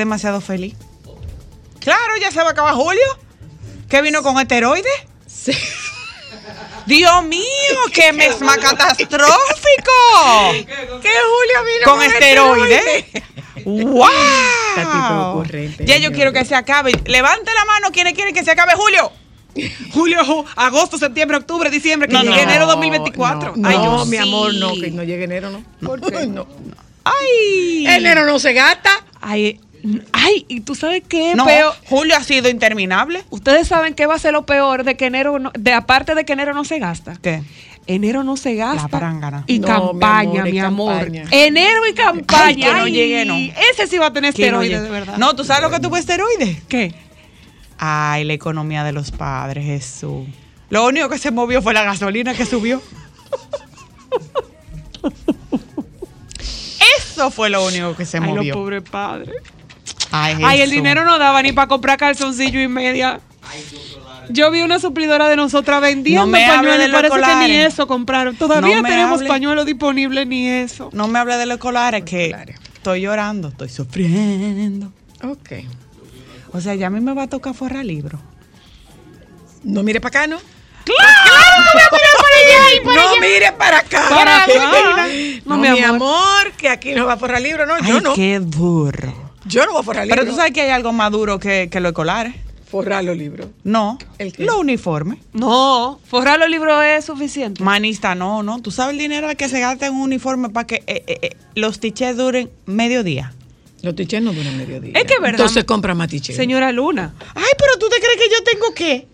demasiado feliz. Claro, ya se va a acabar julio. ¿Qué vino con esteroides? Sí. Dios mío, qué mes más catastrófico. ¿Qué Julio vino Con esteroides. ¡Wow! Está tipo ocurrente, Ya yo señor. quiero que se acabe. Levante la mano quienes quieren que se acabe julio. Julio, ju- agosto, septiembre, octubre, diciembre, que No, llegue no, enero 2024. No, Ay, no, mi sí. amor, no, que no llegue enero, no. ¿Por qué? No. Ay. Enero no se gasta. Ay, ay, y tú sabes qué No, peor. julio ha sido interminable. Ustedes saben qué va a ser lo peor de que enero, no- de aparte de que enero no se gasta. ¿Qué? Enero no se gasta. La parángana. Y No, campaña, mi mi amor, amor. y campaña. Enero y campaña. Ay, que no llegue, no. Ese sí va a tener esteroides, de verdad. No, ¿tú sabes lo que tuvo esteroides? ¿Qué? Ay, la economía de los padres, Jesús. Lo único que se movió fue la gasolina que subió. Eso fue lo único que se Ay, los movió. pobres padres. Ay, Ay, el dinero no daba ni para comprar calzoncillo y media. Yo vi una suplidora de nosotras vendiendo No me hable pañuelos de y los parece que ni colares. eso compraron. Todavía No tenemos hable. pañuelos disponibles ni eso. No me hable de los escolares, que Escolares. estoy llorando, estoy sufriendo. Ok. O sea, ya a mí me va a tocar forrar libro. No mire para acá, ¿no? ¡Claro! no mire para acá. Para acá. No, No, mi amor. que aquí no va a forrar libro, no. Ay, yo no. qué duro. Yo no voy a forrar libro. Pero tú sabes que hay algo más duro que, que los escolares. Forrar los libros. No, ¿El qué? los uniformes. No, forrar los libros es suficiente. Manista, no, no. ¿Tú sabes el dinero que se gasta en un uniforme para que eh, eh, eh, los tichés duren medio día? Los tichés no duran mediodía. Es que es verdad. Entonces compra más tichés. Señora Luna. Ay, pero tú te crees que yo tengo qué?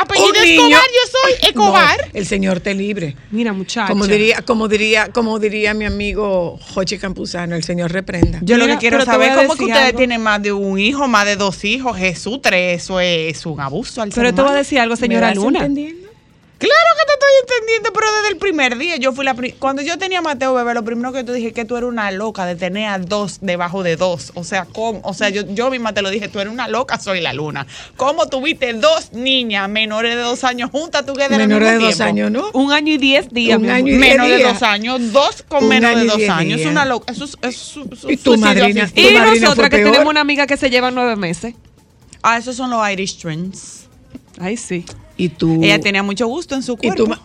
Apellido Un niño- Escobar, yo soy Escobar. No, el señor te libre. Mira, muchacha. Como diría, como diría, como diría mi amigo Jochi Campuzano, el señor reprenda. Yo lo que quiero saber a cómo es que ustedes algo. tienen más de un hijo, más de dos hijos. Jesús, tres, eso es un abuso al ser Pero te voy a decir algo, ¿Me señora Luna. entendiendo? Claro que te estoy entendiendo, pero desde el primer día yo fui la cuando yo tenía a Mateo bebé, lo primero que tú dije que tú eres una loca de tener a dos debajo de dos. O sea, ¿cómo? O sea, yo, yo misma te lo dije, tú eres una loca, soy la luna. ¿Cómo tuviste dos niñas menores de dos años juntas? ¿Tú que Menores de dos años, ¿no? Un año y diez días. Un año y diez Menos de días. dos años, dos con Un menos de y dos años. Es una loca. Eso es, es su- Y tu madrina-. Y Tu madrina nosotras que peor. tenemos una amiga que se lleva nueve meses. Ah, esos son los Irish Twins. Ay, sí. Y tú. Ella tenía mucho gusto en su y cuerpo. tú ma-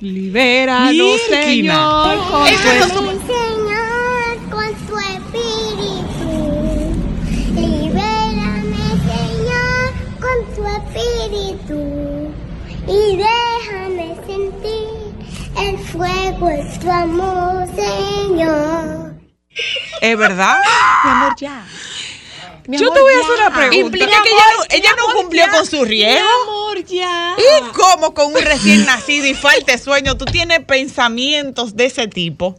Libéranos. Señor. con tu- su- Señor, con tu espíritu. Libérame, Señor, con tu espíritu. Y déjame sentir el fuego de tu amor, Señor. ¿Es verdad? Mi amor, ya. Mi Yo amor, te voy a ya. hacer una pregunta. Implica que ella, no- cumplió con su riego. Mi amor, ya. ¿Y cómo con un recién nacido y falta de sueño tú tienes pensamientos de ese tipo?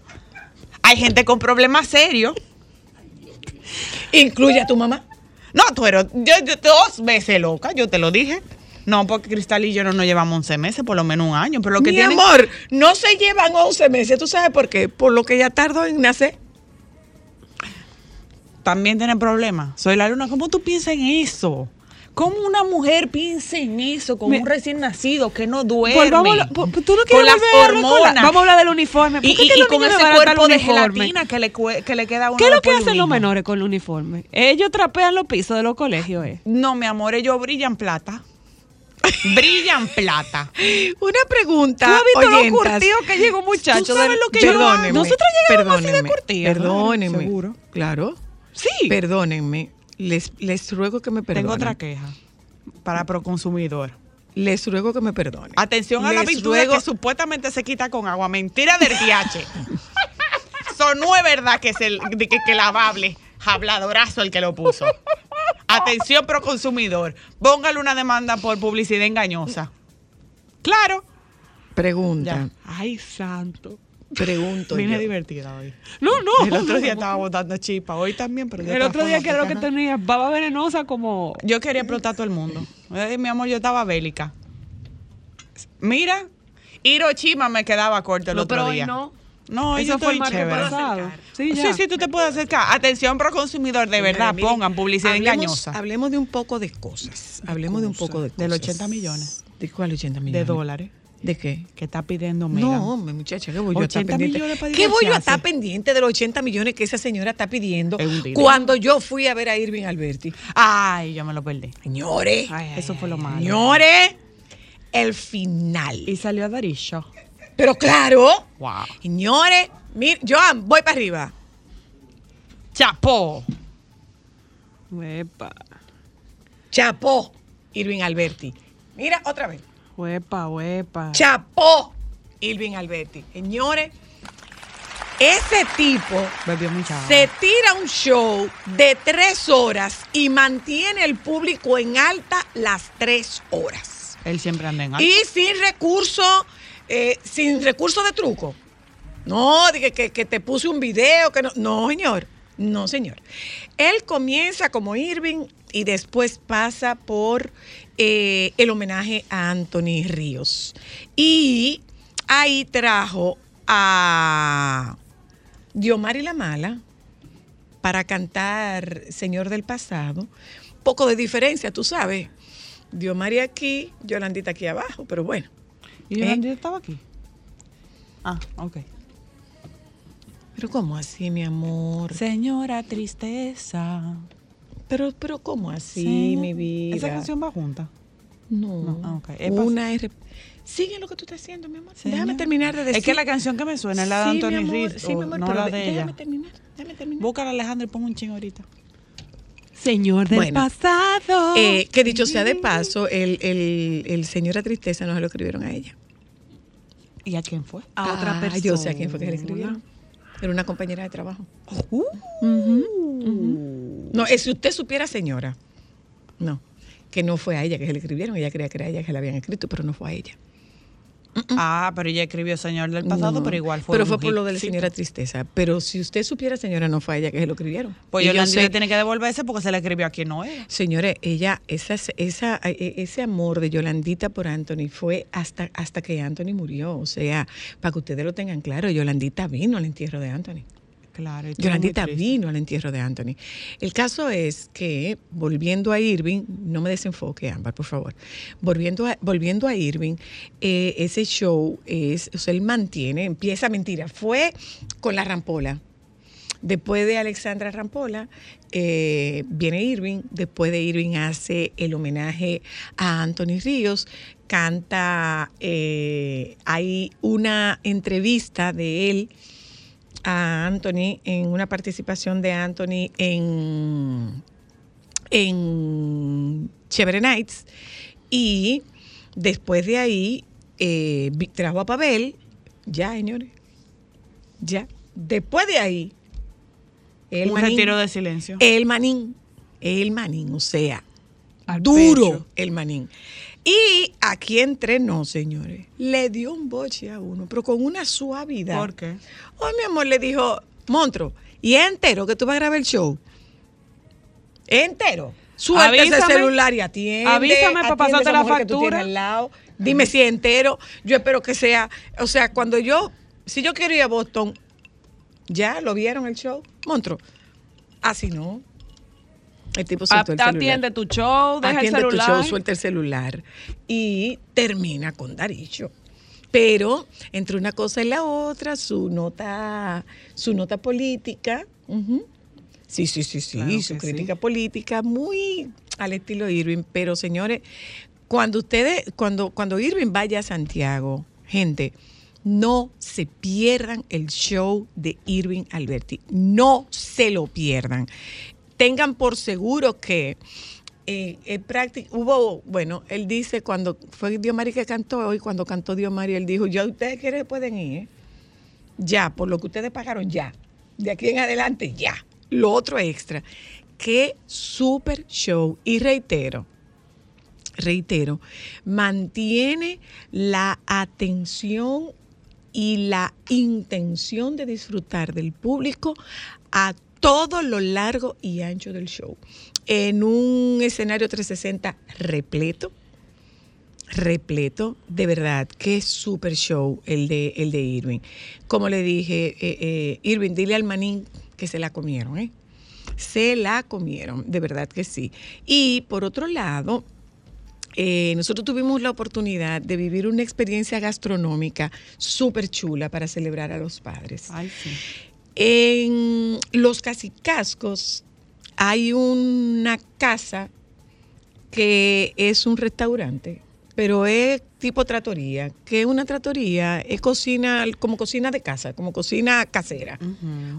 Hay gente con problemas serios. Incluye a tu mamá. No, tú eres yo, yo- dos veces loca, yo te lo dije. No, porque Cristal y yo no nos llevamos 11 meses, por lo menos un año. Pero lo que Mi tienen- amor, no se llevan 11 meses. ¿Tú sabes por qué? Por lo que ella tardó en nacer. También tienen problemas. Soy la luna. ¿Cómo tú piensas en eso? ¿Cómo una mujer piensa en eso con Me- un recién nacido que no duerme? Volvamos a hablar- po- ¿Tú no con quieres las la- hormonas. Vamos a hablar del uniforme. ¿Por Y, qué y- que y con ese cuerpo de gelatina que le, que le queda a uno ¿Qué es lo que hacen los menores con el uniforme? Ellos trapean los pisos de los colegios, ¿eh? No, mi amor, ellos brillan plata. brillan plata. Una pregunta. ¿Tú has visto lo oyentas. curtido que llegó muchacho? ¿Tú sabes lo que yo hago? Perdónenme. Nosotros llegamos así de. Perdónenme. Claro, seguro. Claro. Sí. Perdónenme. Les, les ruego que me perdonen. Tengo otra queja para Proconsumidor. les ruego que me perdonen. Atención a la pintura ruego- que supuestamente se quita con agua. Mentira del DH. Eso no es verdad que es el que, que lavable. Habladorazo el que lo puso. Atención pro consumidor. Póngale una demanda por publicidad engañosa. Claro. Pregunta, Ya. Ay, santo. Pregunto Vine yo. divertida hoy. No, no. El otro día estaba botando chispa. Hoy también, pero de El otro día que era lo que tenía baba venenosa como... Yo quería explotar a todo el mundo. Eh, mi amor, yo estaba bélica. Mira, Hiroshima me quedaba corto el No, otro pero hoy día. no. No, Eso yo fue el chévere. pasado. Sí, Sí, ya. sí, tú te puedes acercar. Atención pro consumidor, de verdad, pongan publicidad hablemos- engañosa. Hablemos de un poco de cosas. Hablemos de un poco de cosas. Del 80 millones. ¿De cuál 80 de millones? dólares ¿De qué? que está pidiendo Megan. No, hombre, muchacha, ¿qué voy yo a estar 80 pendiente? millones para ¿Qué voy yo a estar pendiente de los 80 millones que esa señora está pidiendo cuando yo fui a ver a Irving Alberti? Ay, yo me lo perdí. Señores, Eso fue lo malo. señores, el final. Y salió a Darisha. Pero claro, Wow. señores, mir, Joan, voy para arriba. Chapó. Huepa, Chapó, Irving Alberti. Mira, otra vez. Huepa, huepa. Chapó, Irving Alberti. Señores, ese tipo se tira un show de tres horas y mantiene el público en alta las tres horas. Él siempre anda en alto. Y sin recurso, eh, sin recurso de truco. No, que, que- que te puse un video, que no. No, señor. No, señor. Él comienza como Irving y después pasa por eh, el homenaje a Anthony Ríos. Y ahí trajo a Diomari la Mala para cantar Señor del Pasado. Poco de diferencia, tú sabes. Diomari aquí, Yolandita aquí abajo, pero bueno. ¿Y ¿Eh? Yolanda estaba aquí? Ah, ok. Pero ¿cómo así, mi amor? Señora Tristeza. Pero, pero ¿cómo así, Sí. mi vida? Esa canción va junta. No. No, ah, Una es... Sigue lo que tú estás haciendo, mi amor. Déjame terminar de decir. Es que la canción que me suena es la de Sí, Anthony Reed, Sí, mi amor, no pero la de- de ella. Déjame terminar. Déjame terminar. Búscala, Alejandro, y pon un ching ahorita. Señor del Bueno. pasado. Eh, que dicho sea de paso, el, el, el señor a tristeza no se lo escribieron a ella. ¿Y a quién fue? a otra Ah, persona. Yo sé a quién fue que le escribieron. Era una compañera de trabajo. No, eh, si usted supiera, señora. No, que no fue a ella que se le escribieron. Ella creía que era ella que le habían escrito, pero no fue a ella. Ah, pero ella escribió Señor del Pasado, No, pero igual fue Pero fue por lo de la señora tristeza. Pero si usted supiera, señora, no fue a ella que se lo escribieron. Pues Y yo Yolanda sé- tiene que devolverse porque se le escribió a quien no era. Señores, ella, esa, esa, eh, ese amor de Yolandita por Anthony fue hasta, hasta que Anthony murió. O sea, para que ustedes lo tengan claro, Yolandita vino al entierro de Anthony. Claro. vino al entierro de Anthony. El caso es que, volviendo a Irving, no me desenfoque, Ámbar, por favor. Volviendo a, volviendo a Irving, eh, ese show es, o sea, él mantiene, empieza mentira, fue con la rampola. Después de Alexandra Rampola, eh, viene Irving. Después de Irving hace el homenaje a Anthony Ríos. Canta, eh, hay una entrevista de él a Anthony en una participación de Anthony en, en Chévere Nights y después de ahí eh, trajo a Pavel, ya señores, ya, después de ahí el un manín, retiro de silencio. el manín, el manín, o sea, Al duro pecho. el manín. Y aquí entrenó, señores, le dio un boche a uno, pero con una suavidad. ¿Por qué? Oh, mi amor, le dijo, Montro, y es entero que tú vas a grabar el show. Es entero. Suelta ese Avísame. celular y atiende. Avísame pa' atiende pasarte la factura. tienes al lado. Dime si es entero. Yo espero que sea, o sea, cuando yo, si yo quiero ir a Boston, ¿ya lo vieron el show? Montro, así no. El tipo suelto el celular. Atiende tu show, deja Atiende el celular. tu show, suelta el celular y termina con Daricho. Pero entre una cosa y la otra, su nota, su nota política, sí, sí, sí, sí, Claro su crítica política muy al estilo Irving. Pero señores, cuando ustedes, cuando, cuando Irving vaya a Santiago, gente, no se pierdan el show de Irving Alberti. No se lo pierdan. Tengan por seguro que eh, eh, hubo, bueno, él dice cuando fue Diomari que cantó hoy, cuando cantó Diomari, él dijo, ya ustedes quieren pueden ir, ya, por lo que ustedes pagaron, ya. De aquí en adelante, ya. Lo otro extra. Qué super show. Y reitero, reitero, mantiene la atención y la intención de disfrutar del público a todo lo largo y ancho del show. En un escenario 360 repleto, repleto, de verdad, qué super show el de, el de Irving. Como le dije, eh, eh, Irving, dile al manín que se la comieron, ¿eh? Se la comieron, de verdad que sí. Y por otro lado, eh, nosotros tuvimos la oportunidad de vivir una experiencia gastronómica súper chula para celebrar a los padres. Ay, sí. En los casicascos hay una casa que es un restaurante, pero es tipo tratoría, que es una tratoría, es cocina, como cocina de casa, como cocina casera.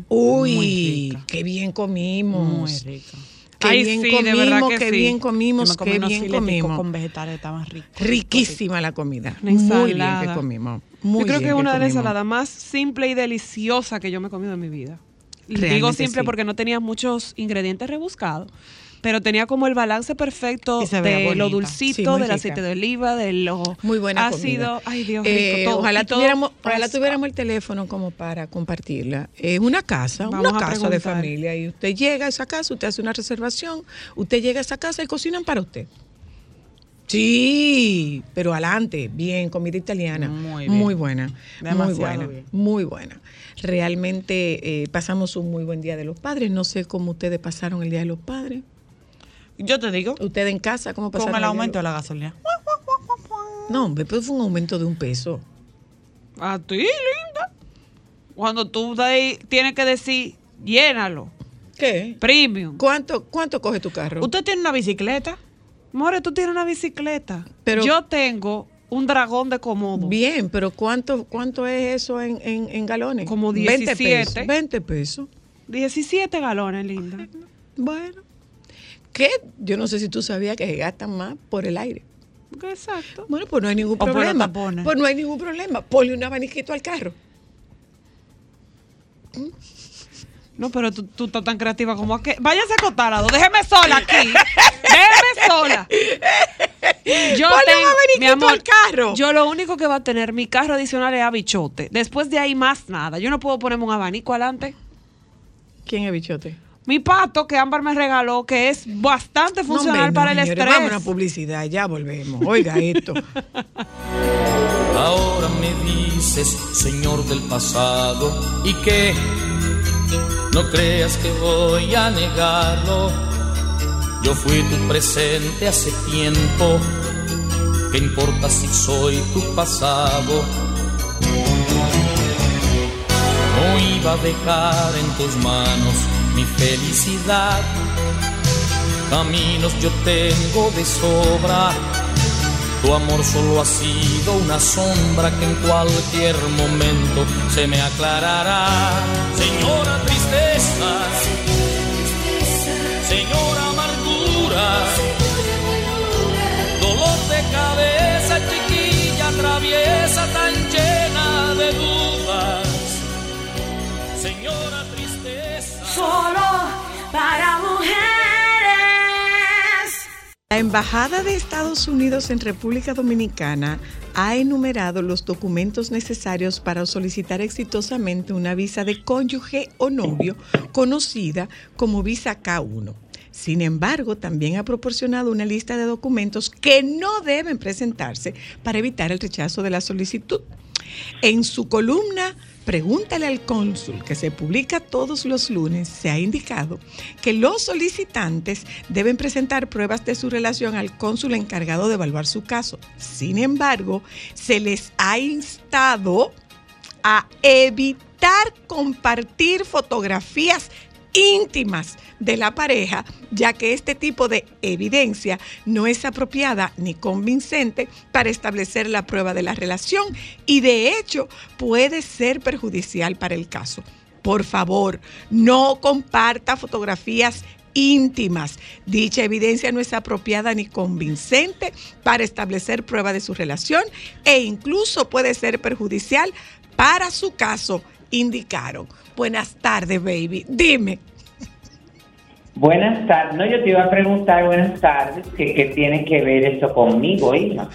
Uy, qué bien comimos. Muy rica. Qué Ay, bien sí, comimos, que qué sí. bien comimos, qué bien comimos. con vegetales, estaban ricos. Riquísima la comida. Una Muy bien que comimos. Muy yo creo que es una de las más simple y deliciosa que yo me he comido en mi vida. Digo simple sí. porque no tenía muchos ingredientes rebuscados, pero tenía como el balance perfecto de lo dulcito, Sí, del aceite de oliva, de lo Muy buena ácido. comida. Ay, Dios Eh, rico. todo. ojalá, todo tuviéramos, ojalá fresco. tuviéramos el teléfono como para compartirla. Es una casa, Vamos una casa de familia. Y usted llega a esa casa, usted hace una reservación, usted llega a esa casa y cocinan para usted. Sí, pero adelante, bien, comida italiana. Muy bien. Muy buena. muy buena. bien. Muy buena. Realmente eh, pasamos un muy buen día de los padres. No sé cómo ustedes pasaron el día de los padres. Yo te digo, Ustedes en casa, ¿cómo pasaron con el aumento de la gasolina. No, pero fue un aumento de un peso. A ti, linda. Cuando tú de ahí tienes que decir, llénalo, ¿Qué? premium. ¿Cuánto, cuánto coge tu carro? ¿Usted tiene una bicicleta? More, tú tienes una bicicleta. Pero- yo tengo un dragón de comodo. Bien, pero ¿cuánto, cuánto es eso en, en, en galones? Como 20 17. pesos. 20 pesos. 17 galones, linda. Bueno. ¿Qué? Yo no sé si tú sabías que se gastan más por el aire. Exacto. Bueno, pues no hay ningún problema. Pues no hay ningún problema. Ponle un abaniquito al carro. No, pero tú, tú estás tan creativa como que. Váyase a. Déjeme sola aquí. Déjeme sola. Yo tengo- mi amor, al carro. Yo lo único que va a tener mi carro adicional es abichote. Después de ahí más nada. Yo no puedo ponerme un abanico adelante. ¿Quién es bichote? Mi pato que Ámbar me regaló, que es bastante funcional no, para el señores, estrés. Vamos a una publicidad, ya volvemos. Oiga esto. Ahora me dices, Señor del pasado, y que no creas que voy a negarlo. Yo fui tu presente hace tiempo, ¿qué importa si soy tu pasado? No iba a dejar en tus manos mi felicidad. Caminos yo tengo de sobra. Tu amor solo ha sido una sombra que en cualquier momento se me aclarará. Señora tristeza, señora amargura, dolor de cabeza, chiquilla traviesa tan llena de dudas. Señora tristeza. Solo para La Embajada de Estados Unidos en República Dominicana ha enumerado los documentos necesarios para solicitar exitosamente una visa de cónyuge o novio conocida como visa K1. Sin embargo, también ha proporcionado una lista de documentos que no deben presentarse para evitar el rechazo de la solicitud. En su columna Pregúntale al cónsul, que se publica todos los lunes, se ha indicado que los solicitantes deben presentar pruebas de su relación al cónsul encargado de evaluar su caso. Sin embargo, se les ha instado a evitar compartir fotografías íntimas de la pareja, ya que este tipo de evidencia no es apropiada ni convincente para establecer la prueba de la relación y de hecho puede ser perjudicial para el caso. Por favor, no comparta fotografías íntimas. Dicha evidencia no es apropiada ni convincente para establecer prueba de su relación e incluso puede ser perjudicial para su caso, indicaron. Buenas tardes, baby. Dime. Buenas tardes. No, yo te iba a preguntar, buenas tardes, que qué tiene que ver eso conmigo, hija.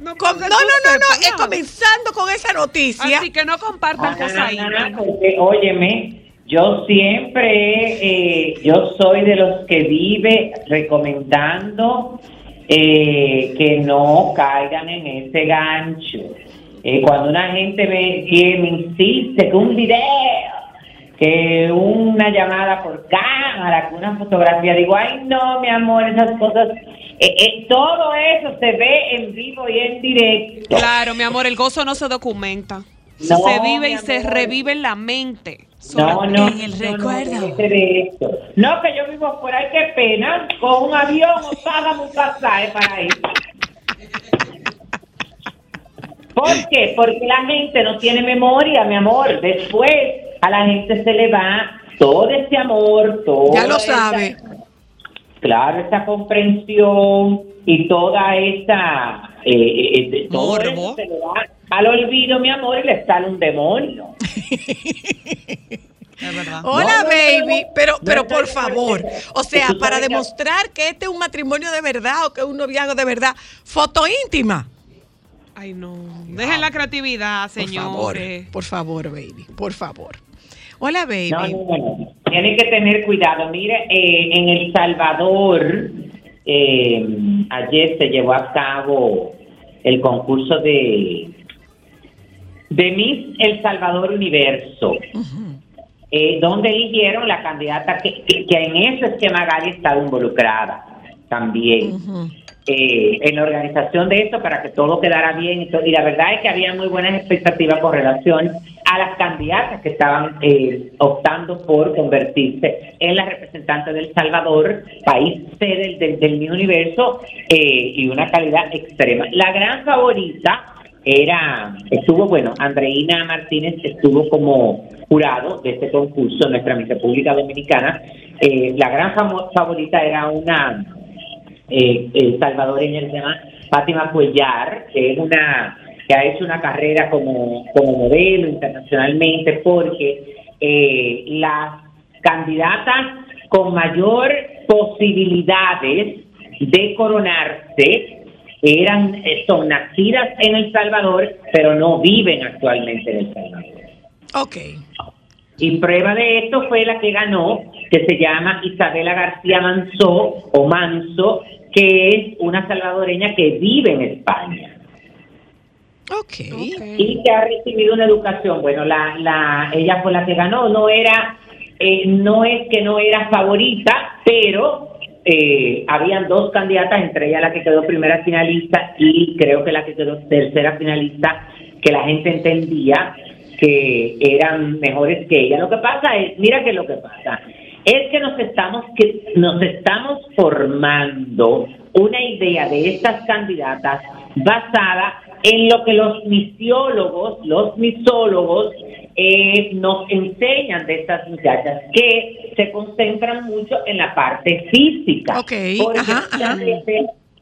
No, porque no, no, no, no, es comenzando con esa noticia. Así que no compartan cosas Ah, ahí. porque, óyeme, yo siempre, eh, yo soy de los que vive recomendando eh, que no caigan en ese gancho. Eh, cuando una gente me, que me insiste que un video, que una llamada por cámara, que una fotografía, digo, ay no, mi amor, esas cosas, eh, eh, todo eso se ve en vivo y en directo. Claro, mi amor, el gozo no se documenta. No, se vive y se revive en la mente. No, no, en el no, no, recuerdo. esto. No, que yo vivo por ahí, qué pena. Con un avión o págame un pasaje para ir. ¿Por qué? Porque la gente no tiene memoria, mi amor. Después a la gente se le va todo ese amor, todo Ya lo sabe. Claro, esa comprensión y toda esa... Eh, eh, eh, todo eso se le va al olvido, mi amor, y le sale un demonio. Es verdad. Hola, No, baby, no, pero, no pero por favor, o sea, para demostrar que este es un matrimonio de verdad o que es un noviazgo de verdad, foto íntima. Ay, no. Dejen la creatividad, Por favor, señores. por favor, baby, por favor. Hola, baby. No, no. Tienen que tener cuidado. Mire, eh, en El Salvador, eh, ayer se llevó a cabo el concurso de, de Miss El Salvador Universo, eh, donde eligieron la candidata que, que- que en eso es que Magali estaba involucrada también. Ujú. Eh, en la organización de esto para que todo quedara bien y, la verdad es que había muy buenas expectativas con relación a las candidatas que estaban eh, optando por convertirse en las representantes del Salvador, país sede del, del mi universo eh, y una calidad extrema. La gran favorita era, estuvo, bueno, Andreina Martínez estuvo como jurado de este concurso, nuestra República Dominicana. Eh, la gran favorita era una eh, eh, salvadoreña que se llama Fátima Cuellar, que es una que ha hecho una carrera como, como modelo internacionalmente porque eh, las candidatas con mayor posibilidades de coronarse eran eh, son nacidas en El Salvador, pero no viven actualmente en El Salvador. Ok. Y prueba de esto fue la que ganó, que se llama Isabela García Manso o Manso, que es una salvadoreña que vive en España Ok. y que ha recibido una educación. Bueno, la, la, ella fue la que ganó, no era, eh, no es que no era favorita, pero eh, habían dos candidatas, entre ellas la que quedó primera finalista y creo que la que quedó tercera finalista, que la gente entendía que eran mejores que ella. Lo que pasa es, mira que lo que pasa, es que nos estamos que nos estamos formando una idea de estas candidatas basada en lo que los misiólogos, los misólogos eh, nos enseñan de estas muchachas que se concentran mucho en la parte física. Ok, Porque ajá, ajá.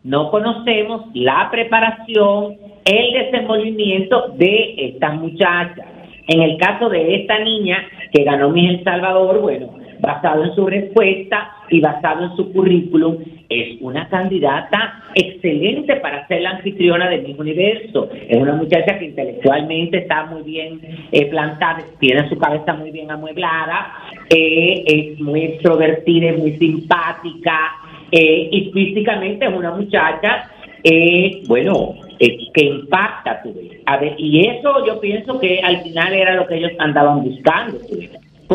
no conocemos la preparación, el desenvolvimiento de estas muchachas. En el caso de esta niña que ganó Miss El Salvador, bueno, basado en su respuesta y basado en su currículum, es una candidata excelente para ser la anfitriona del mismo universo. Es una muchacha que intelectualmente está muy bien eh, plantada, tiene su cabeza muy bien amueblada, eh, es muy extrovertida, es muy simpática eh, y físicamente es una muchacha eh, bueno, eh, que impacta, tú ves. A ver, y eso yo pienso que al final era lo que ellos andaban buscando, ves.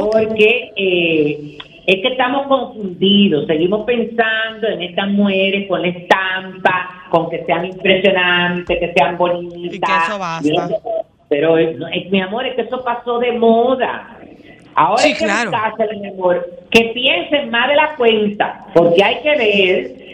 Porque eh, es que estamos confundidos, seguimos pensando en estas mujeres con la estampa, con que sean impresionantes, que sean bonitas. Y que eso basta. Pero, es, mi amor, es que eso pasó de moda. Ahora Sí, hay que claro. mi amor, que piensen más de la cuenta, porque hay que ver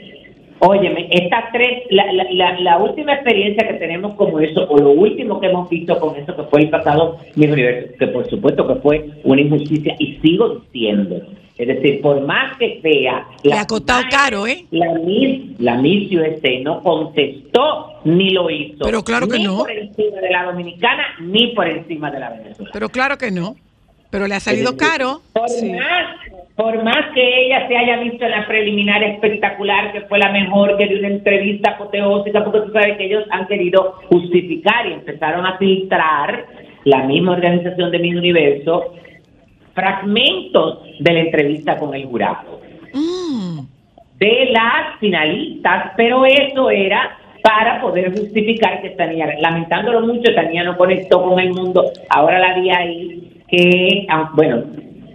Óyeme, estas tres, la, la, la, la última experiencia que tenemos como eso, o lo último que hemos visto con eso, que fue el pasado Miss Universo, que por supuesto que fue una injusticia, y sigo diciendo Es decir, por más que sea... Le ha costado caro, ¿eh? La Miss, la Miss USA no contestó ni lo hizo. Pero claro que ni no. por encima de la dominicana ni por encima de la venezolana. Pero claro que no. Pero le ha salido caro. Por, Sí. más, por más que ella se haya visto en la preliminar espectacular, que fue la mejor, que de una entrevista apoteósica, porque tú sabes que ellos han querido justificar y empezaron a filtrar la misma organización de Mi Universo fragmentos de la entrevista con el jurado Mm. de las finalistas, pero eso era para poder justificar que esta niña, lamentándolo mucho, esta niña no conectó con el mundo, ahora la vi ahí que, ah, bueno,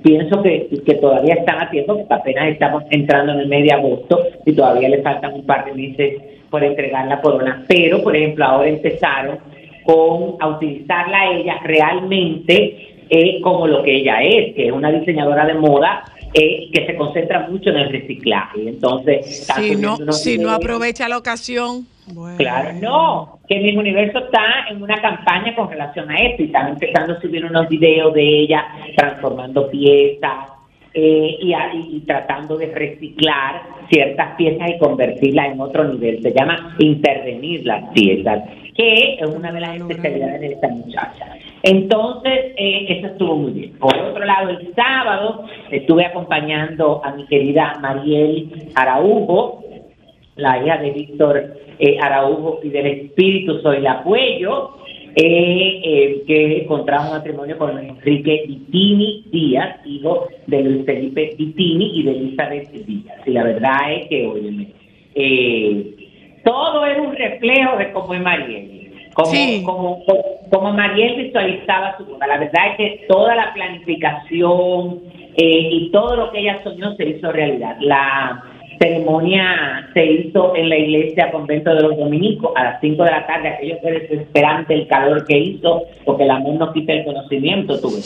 pienso que, que todavía están a tiempo, porque apenas estamos entrando en el mes de agosto y todavía le faltan un par de meses por entregar la corona, pero por ejemplo ahora empezaron con a utilizarla a ella realmente eh, como lo que ella es, que es una diseñadora de moda eh, que se concentra mucho en el reciclaje. Entonces, Si no, si no aprovecha la ocasión. Claro, no, que mi universo está en una campaña con relación a esto y están empezando a subir unos videos de ella transformando piezas eh, y, tratando de reciclar ciertas piezas y convertirlas en otro nivel. Se llama intervenir las piezas, que es una de las especialidades de esta muchacha. Entonces, eh, eso estuvo muy bien. Por otro lado, el sábado estuve acompañando a mi querida Mariel Araujo, la hija de Víctor eh, Araujo y del Espíritu Soy la Puello, eh, eh, que contrajo matrimonio con Enrique Vitini Díaz, hijo de Luis Felipe Vitini y de Elizabeth Díaz. Y la verdad es que, óyeme, eh, todo es un reflejo de cómo es Mariel. Como, Sí. como, como Mariel visualizaba su boda. La verdad es que toda la planificación eh, y todo lo que ella soñó se hizo realidad. La ceremonia se hizo en la iglesia convento de los dominicos a las 5 de la tarde. Aquello fue desesperante el calor que hizo, porque el amor no quita el conocimiento. Tuve.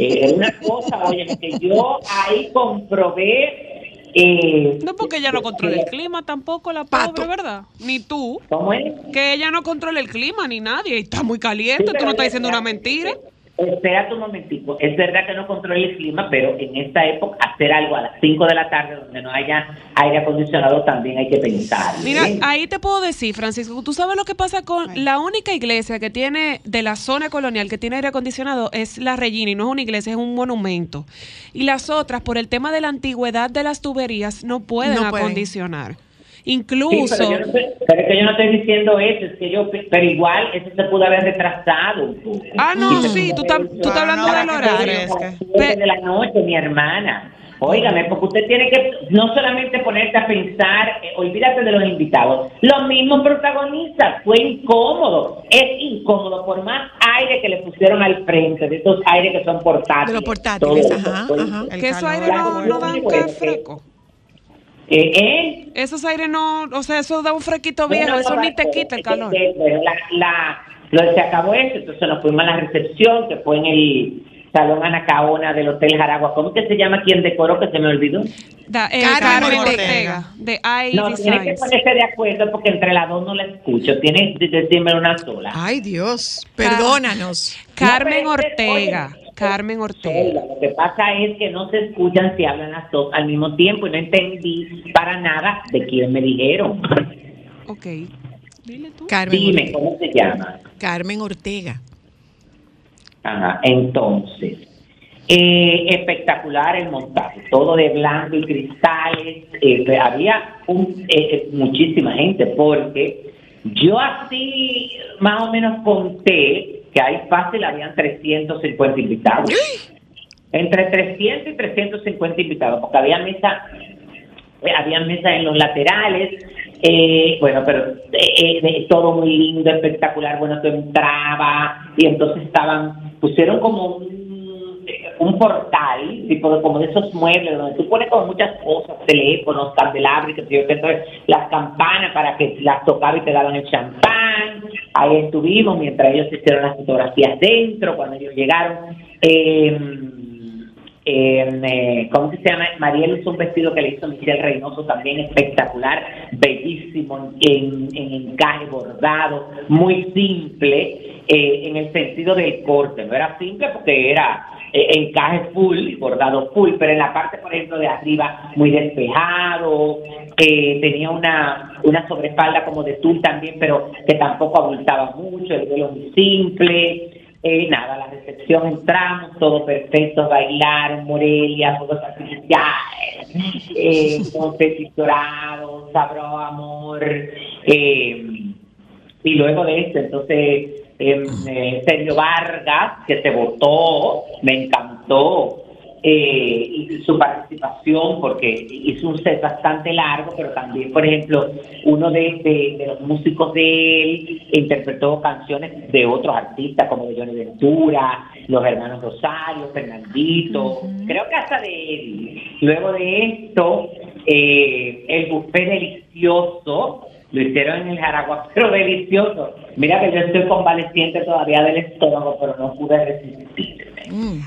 Eh, era una cosa, oye, que yo ahí comprobé. Eh, No porque ella no controla el clima tampoco, la Pato. pobre, ¿verdad? Ni tú. ¿Cómo es? Que ella no controla el clima ni nadie. y Está muy caliente. Sí, Tú no estás diciendo una mentira. Espera un momentico. Es verdad que no controla el clima, pero en esta época hacer algo a las 5 de la tarde donde no haya aire acondicionado también hay que pensar. Mira, ahí te puedo decir, Francisco, tú sabes lo que pasa con la única iglesia que tiene de la zona colonial que tiene aire acondicionado es la Regina y no es una iglesia, es un monumento. Y las otras, por el tema de la antigüedad de las tuberías, no pueden No pueden. Sí, Incluso, pero, yo no estoy- pero es que yo no estoy diciendo eso, es que yo, pero igual eso se pudo haber retrasado. Ah, no, sí, tú estás- tú estás hablando del horario. de la noche, mi hermana. Óigame, porque usted tiene que no solamente ponerte a pensar, eh, olvídate de los invitados, los mismos protagonistas, fue incómodo, es incómodo, por más aire que le pusieron al frente, de esos aires que son portátiles. De los portátiles, ajá, ajá. Que esos aires no, no dan fresco. Eh, ¿eh? Esos aires no, o sea, eso da un fresquito viejo, eso no, ni te no, quita el que- calor. bueno, la, la- lo, se acabó eso, entonces nos fuimos a la recepción, que fue en el Salón Anacaona del Hotel Jaragua. ¿Cómo que se llama quien decoró? Que se me olvidó. Da, eh, Carmen Carmen Ortega. Ortega, de I No, tiene que ponerse de acuerdo porque entre las dos no la escucho. Tiene que decirme una sola. Ay, Dios, perdónanos. Carmen Ortega, oye, Carmen Ortega. Lo que pasa es que no se escuchan si hablan las dos al mismo tiempo y no entendí para nada de quién me dijeron. Ok. Dile tú. Carmen, Dime, Ortega. ¿cómo se llama? Carmen Ortega. Ajá, entonces, eh, espectacular el montaje, todo de blanco y cristales, eh, había un, eh, eh, muchísima gente porque yo así más o menos conté que ahí fácil habían 350 invitados. Entre 300 y 350 invitados, porque había mesa, eh, había mesas en los laterales, eh, bueno, pero eh, eh, todo muy lindo, espectacular, bueno, tú entrabas y entonces estaban, pusieron como un, un portal, tipo de, como de esos muebles, donde tú pones como muchas cosas, teléfonos, candelabros, que yo, las campanas para que las tocaba y te daban el champán, ahí estuvimos mientras ellos hicieron las fotografías dentro, cuando ellos llegaron. Eh, eh, ¿cómo se llama? Mariel usó un vestido que le hizo Michelle Reynoso también espectacular, bellísimo, en, en encaje bordado, muy simple, eh, en el sentido del corte. No era simple porque era encaje full, bordado full, pero en la parte, por ejemplo, de arriba muy despejado, eh, tenía una, una sobreespalda como de tul también, pero que tampoco abultaba mucho, el vuelo muy simple. Eh, nada, la recepción entramos, todo perfecto, bailar, Morelia, fuegos artificiales, eh, confetis dorados, sabro, amor. Eh, y luego de esto, entonces, eh, eh, Sergio Vargas, que se votó, me encantó eh, su participación, porque hizo un set bastante largo, pero también, por ejemplo, uno de, de- de los músicos de él interpretó canciones de otros artistas, como de Johnny Ventura, los hermanos Rosario, Fernandito, creo que hasta de él. Luego de esto, eh, el buffet delicioso, lo hicieron en el Jaraguá, pero delicioso. Mira que yo estoy convaleciente todavía del estómago, pero no pude resistir.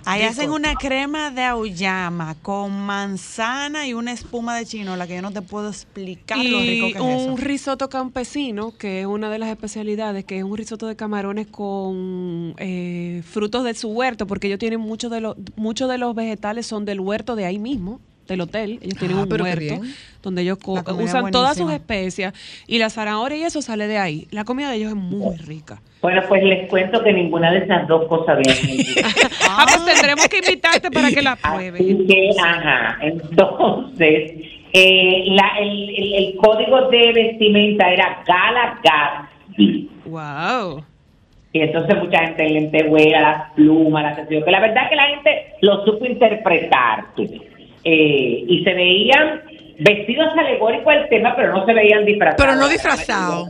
Ahí hacen una crema de auyama con manzana y una espuma de chinola que yo no te puedo explicar lo rico que es un eso. risotto campesino, que es una de las especialidades, que es un risotto de camarones con eh, frutos de su huerto, porque ellos tienen muchos de los muchos de los vegetales son del huerto de ahí mismo, del hotel. Ellos tienen Ah, un huerto donde ellos usan todas sus especias y la zanahoria y eso sale de ahí. La comida de ellos es muy rica. Bueno, pues les cuento que ninguna de esas dos cosas viene. Ah, pues tendremos que invitarte para que la pruebes. Así que, ajá, entonces, eh, la- el, el- el código de vestimenta era Gala Gatsby. Wow. Y entonces mucha gente en lentejuela, las plumas, las que la verdad que la gente lo supo interpretar. tú. Eh, y se veían vestidos alegóricos al tema, pero no se veían disfrazados. Pero no disfrazado.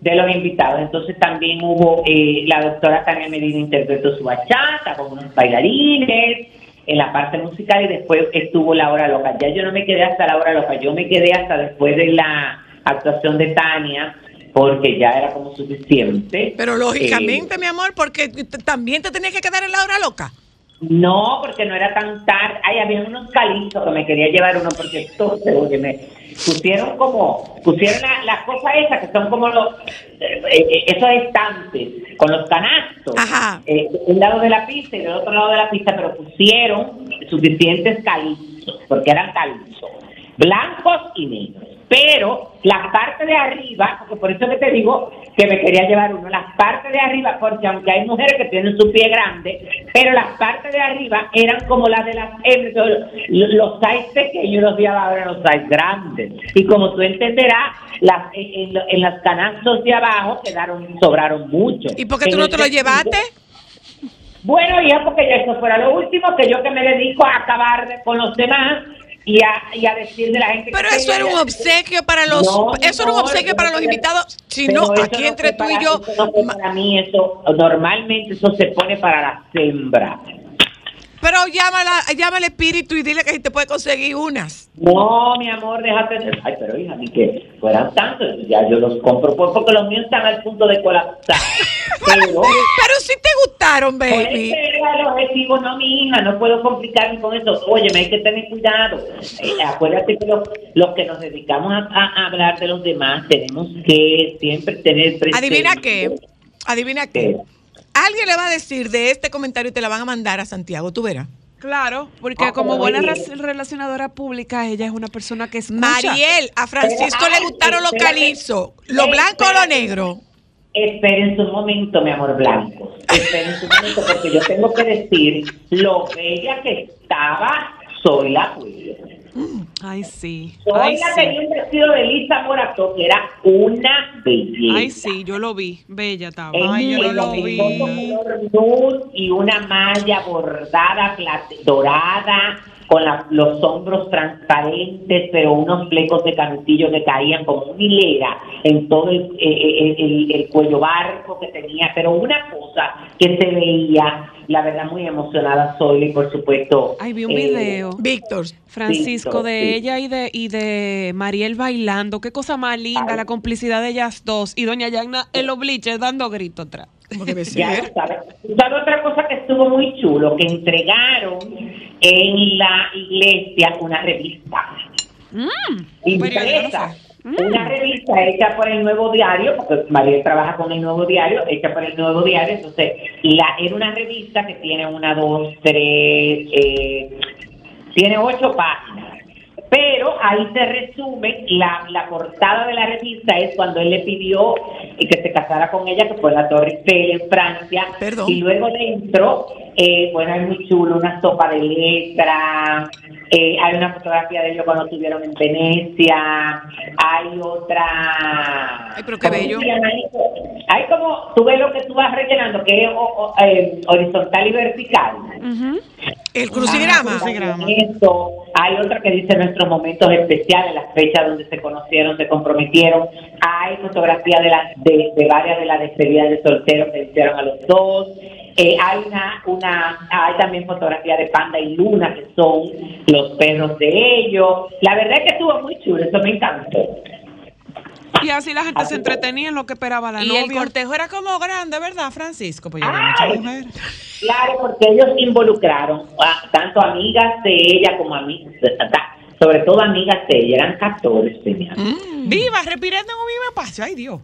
De los invitados. Entonces también hubo, eh, la doctora Tania Medina interpretó su bachata con unos bailarines en la parte musical y después estuvo la hora loca. Ya yo no me quedé hasta la hora loca, yo me quedé hasta después de la actuación de Tania porque ya era como suficiente. Pero lógicamente, Eh, mi amor, porque también te tenías que quedar en la hora loca. No, porque no era tan tarde. Ay, había unos calizos que me quería llevar uno porque entonces, oye, me pusieron como, pusieron la, la cosa esa que son como los, eh, eh, esos estantes con los canastos. Ajá. eh, de un lado de la pista y del otro lado de la pista, pero pusieron suficientes calizos, porque eran calizos, blancos y negros. Pero la parte de arriba, porque por eso que te digo que me quería llevar uno, las partes de arriba, porque aunque hay mujeres que tienen su pie grande, pero las partes de arriba eran como las de las hembras, los, size pequeños los días ahora los size grandes. Y como tú entenderás, las, en, en en las canastos de abajo quedaron, sobraron mucho. ¿Y por qué tú En no te lo llevaste? bueno, hija, porque ya eso fuera lo último, que yo que me dedico a acabar de- con los demás y a, y a decir de la gente Pero que eso era un obsequio para los, No, eso era un no, obsequio eso para no los invitados. Si pero no, eso aquí no entre tú y yo, no para mí, eso, normalmente eso se pone para la hembra. Pero llámala, llama al espíritu y dile que si te puede conseguir unas. No, mi amor, déjate de... Ay, pero hija, ni que fueran tantos, ya yo los compro, pues, porque los míos están al punto de colapsar. Pero... Pero si te gustaron, baby. ese era el objetivo, no mi hija, no puedo complicarme con eso. Oye, hay que tener cuidado. Eh, acuérdate que los, los que nos dedicamos a, a hablar de los demás tenemos que siempre tener presente. Adivina qué, adivina qué. ¿Qué? Alguien le va a decir de este comentario y te la van a mandar a Santiago, tú verás. Claro, porque Ah, como buena relacionadora pública, ella es una persona que escucha. Mariel, a Francisco Pero, le gustaron los calizos, lo blanco o lo negro. Esperen un momento, mi amor blanco. Esperen un momento, porque yo tengo que decir lo bella que estaba Soy la Cuello. Ay, sí. Soy Ay, la sí. tenía un vestido de Lisa Morato que era una belleza. Ay, sí, yo lo vi. Bella estaba. Ay, yo lo vi. color nude y una malla bordada plate- dorada con la- los hombros transparentes, pero unos flecos de canutillo que caían como una hilera en todo el, eh, eh, el- el cuello barco que tenía, pero una cosa que se veía, la verdad, muy emocionada soy y por supuesto. Ay, vi un eh, video. Víctor, Francisco, Víctor, de sí. ella y de, y de Mariel bailando. Qué cosa más linda, Ay. la complicidad de ellas dos. Y doña Yagna en los bleachers dando gritos atrás. como que Ya lo sabes. ¿Sabes otra cosa que estuvo muy chulo? Que entregaron en la iglesia una revista. Mm, impresa. ¿No Una revista hecha por el Nuevo Diario, porque María trabaja con el Nuevo Diario, hecha por el Nuevo Diario, entonces la, era una revista que tiene una, dos, tres, eh, tiene ocho páginas. Pero ahí se resume, la, la portada de la revista es cuando él le pidió eh, que se casara con ella, que fue en la Torre Eiffel en Francia. Perdón. Y luego dentro, eh, bueno, es muy chulo, una sopa de letra, eh, hay una fotografía de ellos cuando estuvieron en Venecia, hay otra... Ay, pero qué. Hay como, tú ves lo que tú vas rellenando, que es o- o, eh, horizontal y vertical. El crucigrama. crucigrama. Eso. Hay otra que dice nuestros momentos especiales, las fechas donde se conocieron, se comprometieron. Hay fotografías de, las de, de varias de las despedidas de solteros que hicieron a los dos. Eh, hay una, una, hay también fotografías de Panda y Luna, que son los perros de ellos. La verdad es que estuvo muy chulo, eso me encantó. Y así la gente se entretenía en lo que esperaba la Y el novia. cortejo era como grande, ¿verdad, Francisco? Pues yo vi Ay. muchas mujeres. Claro, porque ellos involucraron a tanto amigas de ella como amigas, sobre todo amigas de ella, eran 14, mi amor. Viva, respirando en un mismo espacio. Ay, Dios.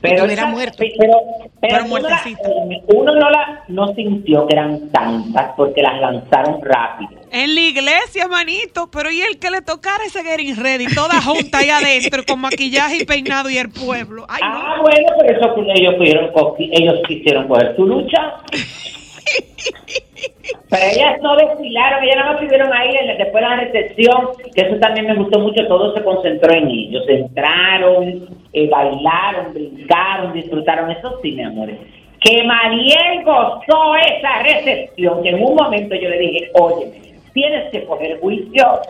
Pero, esa- muerto. Pero, pero, uno, la- muertecita. uno no, la, no sintió que eran tantas porque las lanzaron rápido. En la iglesia, manito. Pero y el que le tocara ese getting ready, toda junta ahí adentro, con maquillaje y peinado y el pueblo. Ay, no. Ah, bueno, pero eso ellos pudieron, ellos quisieron coger su lucha. Pero ellas no desfilaron, ellas nada más estuvieron ahí después de la recepción, que eso también me gustó mucho, todo se concentró en ellos. Entraron, eh, bailaron, brincaron, disfrutaron, eso sí, mi amor. Que Mariel gozó esa recepción, que en un momento yo le dije, oye, tienes que coger juicio,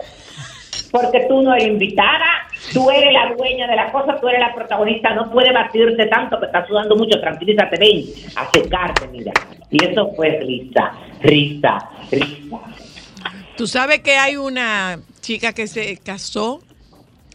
porque tú no eres invitada, tú eres la dueña de la cosa, tú eres la protagonista, no puedes batirte tanto que estás sudando mucho, tranquilízate, ven, a secarte, mira. Y eso fue risa, risa, risa. Tú sabes que hay una chica que se casó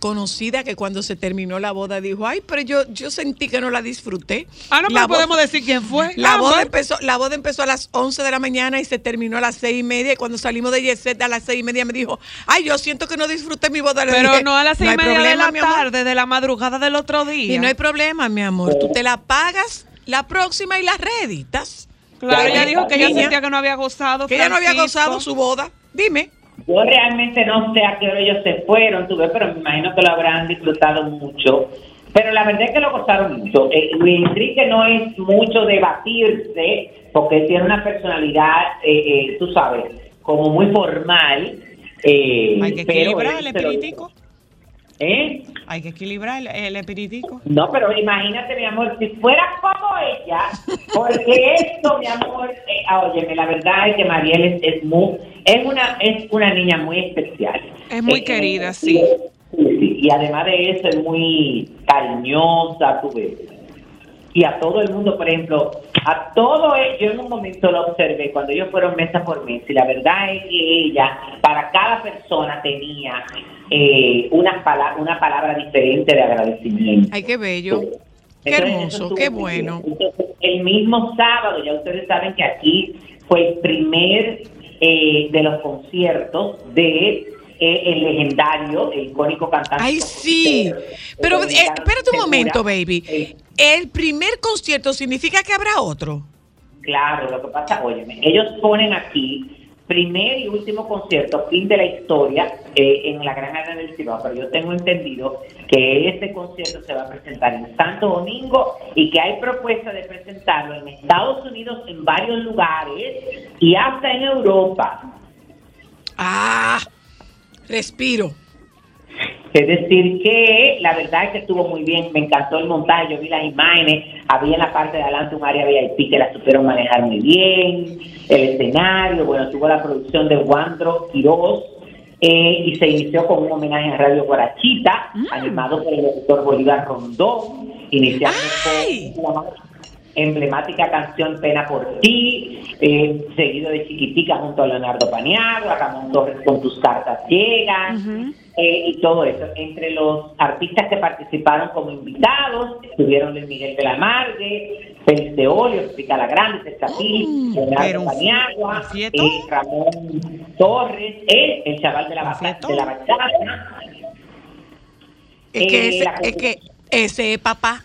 conocida que cuando se terminó la boda dijo, ay, pero yo, yo sentí que no la disfruté. Ah, no, pero podemos decir quién fue. La Ah, boda, bueno. empezó, la boda empezó a las 11 de la mañana y se terminó a las seis y media. Y cuando salimos de Yeset a las seis y media me dijo, ay, yo siento que no disfruté mi boda. Le Pero dije, no a las seis y hay media de la mi amor". tarde, de la madrugada del otro día. Y no hay problema, mi amor. Tú te la pagas la próxima y la reeditas. Claro, ella dijo que ella niña. sentía que no había gozado. Que ella no había gozado su boda. Dime. Yo realmente no sé a qué hora ellos se fueron, tú ves, pero me imagino que lo habrán disfrutado mucho. Pero la verdad es que lo gozaron mucho. Eh, Luis Enrique no es mucho de batirse, porque tiene una personalidad, eh, eh, tú sabes, como muy formal. eh, Hay que pero equilibrar él ¿Eh? Hay que equilibrar el, el espiritico. No, pero imagínate, mi amor, si fuera como ella, porque esto, mi amor, eh, ah, óyeme, la verdad es que Mariel es, es muy, es una, es una niña muy especial. Es muy Eh, querida, eh, sí. sí, sí, Y además de eso es muy cariñosa, tú ves. Y a todo el mundo, por ejemplo, a todo, e- yo en un momento lo observé cuando ellos fueron mesa por mesa, y la verdad es que ella, para cada persona tenía eh, una, pala- una palabra diferente de agradecimiento. Ay, qué bello. Qué Entonces, hermoso, qué bueno. Entonces, el mismo sábado, ya ustedes saben que aquí fue el primer eh, de los conciertos de eh, el legendario, el icónico cantante. Ay, sí. Pero eh, espérate un momento, baby. Eh, El primer concierto significa que habrá otro. Claro, lo que pasa, óyeme, ellos ponen aquí primer y último concierto, fin de la historia, eh, en la Gran Arena del Cibao, pero yo tengo entendido que este concierto se va a presentar en Santo Domingo y que hay propuesta de presentarlo en Estados Unidos, en varios lugares y hasta en Europa. Ah, respiro. Es decir, que la verdad es que estuvo muy bien, me encantó el montaje, yo vi las imágenes, había en la parte de adelante un área VIP que la supieron manejar muy bien, el escenario, bueno, tuvo la producción de Wandro Quiroz, eh, y se inició con un homenaje a Radio Guarachita, animado por el doctor Bolívar Rondón, iniciando con la emblemática canción Pena por ti, eh, seguido de Chiquitica junto a Leonardo Paniagua, Ramón Torres con tus cartas llegan, eh, y todo eso. Entre los artistas que participaron como invitados estuvieron Luis Miguel de la Margue, Félix de Olio, Pica la Grande, pero Leonardo Paniagua, eh, Ramón Torres, él, el chaval de la, fietón. de la bachata. Es que, Eh, ese, la- es que ese es papá.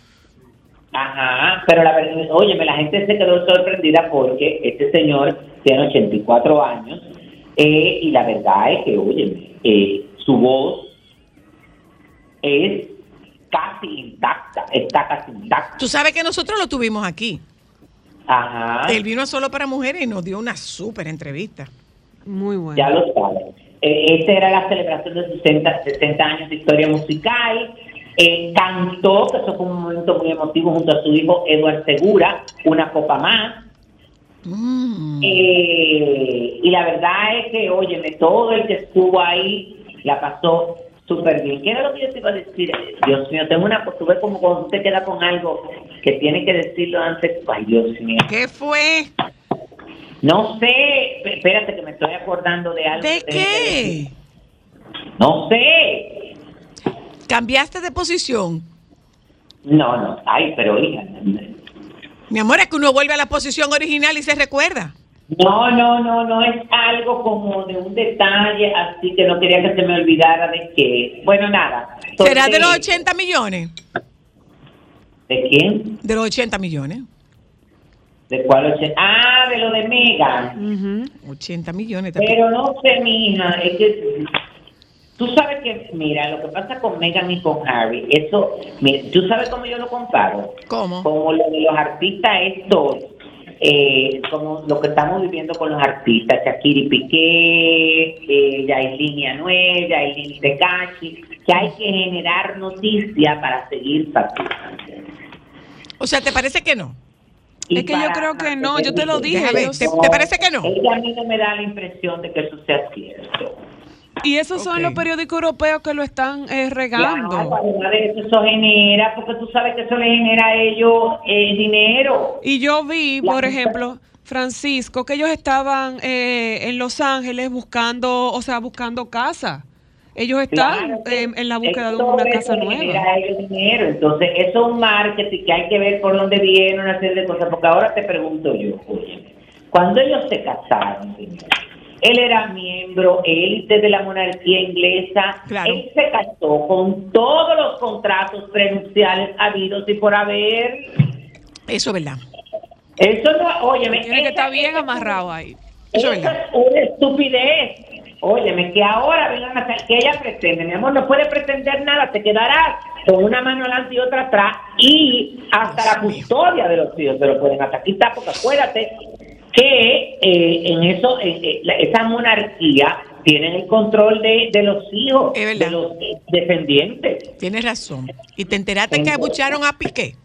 Ajá, pero la verdad, óyeme, la gente se quedó sorprendida porque este señor tiene 84 años eh, y la verdad es que, óyeme, eh, su voz es casi intacta, está casi intacta. Tú sabes que nosotros lo tuvimos aquí. Ajá, Él vino a solo para mujeres y nos dio una súper entrevista. Muy bueno. ya lo saben. Eh, esta era la celebración de 60, 60 años de historia musical. Eh, cantó, que eso fue un momento muy emotivo, junto a su hijo Eduard Segura, una copa más. Mm. Eh, y la verdad es que, óyeme, todo el que estuvo ahí la pasó súper bien. ¿Qué era lo que yo te iba a decir? Dios mío, tengo una tú ves como cuando usted queda con algo que tiene que decirlo antes. Ay, Dios mío. ¿Qué fue? No sé, espérate que me estoy acordando de algo. ¿De que qué? No sé. ¿Cambiaste de posición? No, no. Ay, pero hija. Mi amor, es que uno vuelve a la posición original y se recuerda. No, no, no, no es algo como de un detalle, así que no quería que se me olvidara de que. Bueno, nada. ¿Será de los Entonces, 80 millones? ¿De quién? De los 80 millones. ¿De cuál oche- Ah, de lo de Megan. 80 millones. Pero no sé, mija, es que tú sabes que, mira, lo que pasa con Megan y con Harry, eso, mira, tú sabes cómo yo lo comparo. ¿Cómo? Como lo de los artistas estos, eh, como lo que estamos viviendo con los artistas, Shakira y Piqué, eh, Yailin y Anuel, Yailin y Tekashi, que hay que generar noticias para seguir facturando. O sea, ¿te parece que no? Y Es que yo creo que no, yo te lo dije, Déjame, yo ¿te, sé. te parece que no? Ella a mí no me da la impresión de que eso sea cierto. Y esos son los periódicos europeos que lo están eh, regando. Claro, eso, genera, porque tú sabes que eso le genera a ellos eh, dinero. Y yo vi, por ejemplo, Francisco, que ellos estaban eh, en Los Ángeles buscando, o sea, buscando casa. Ellos están Claro, eh, en la búsqueda de una casa nueva. ellos dinero. Entonces, eso es un marketing que hay que ver por dónde viene una serie de cosas. Porque ahora te pregunto yo, oye, cuando ellos se casaron, señor, él era miembro élite de la monarquía inglesa. Claro. Él se casó con todos los contratos prenupciales habidos y por haber. Eso es verdad. Eso no, óyeme. Tiene que estar bien amarrado ahí. Eso es verdad. una estupidez. Óyeme, que ahora vengan a hacer, que ella pretende, mi amor, no puede pretender nada, te quedarás con una mano adelante y otra atrás y hasta la custodia de los hijos se lo pueden hasta quitar, porque acuérdate que eh, en eso, eh, eh, esa monarquía tienen el control de, de los hijos, de los descendientes. Tienes razón. Y te enteraste que abucharon a Piqué.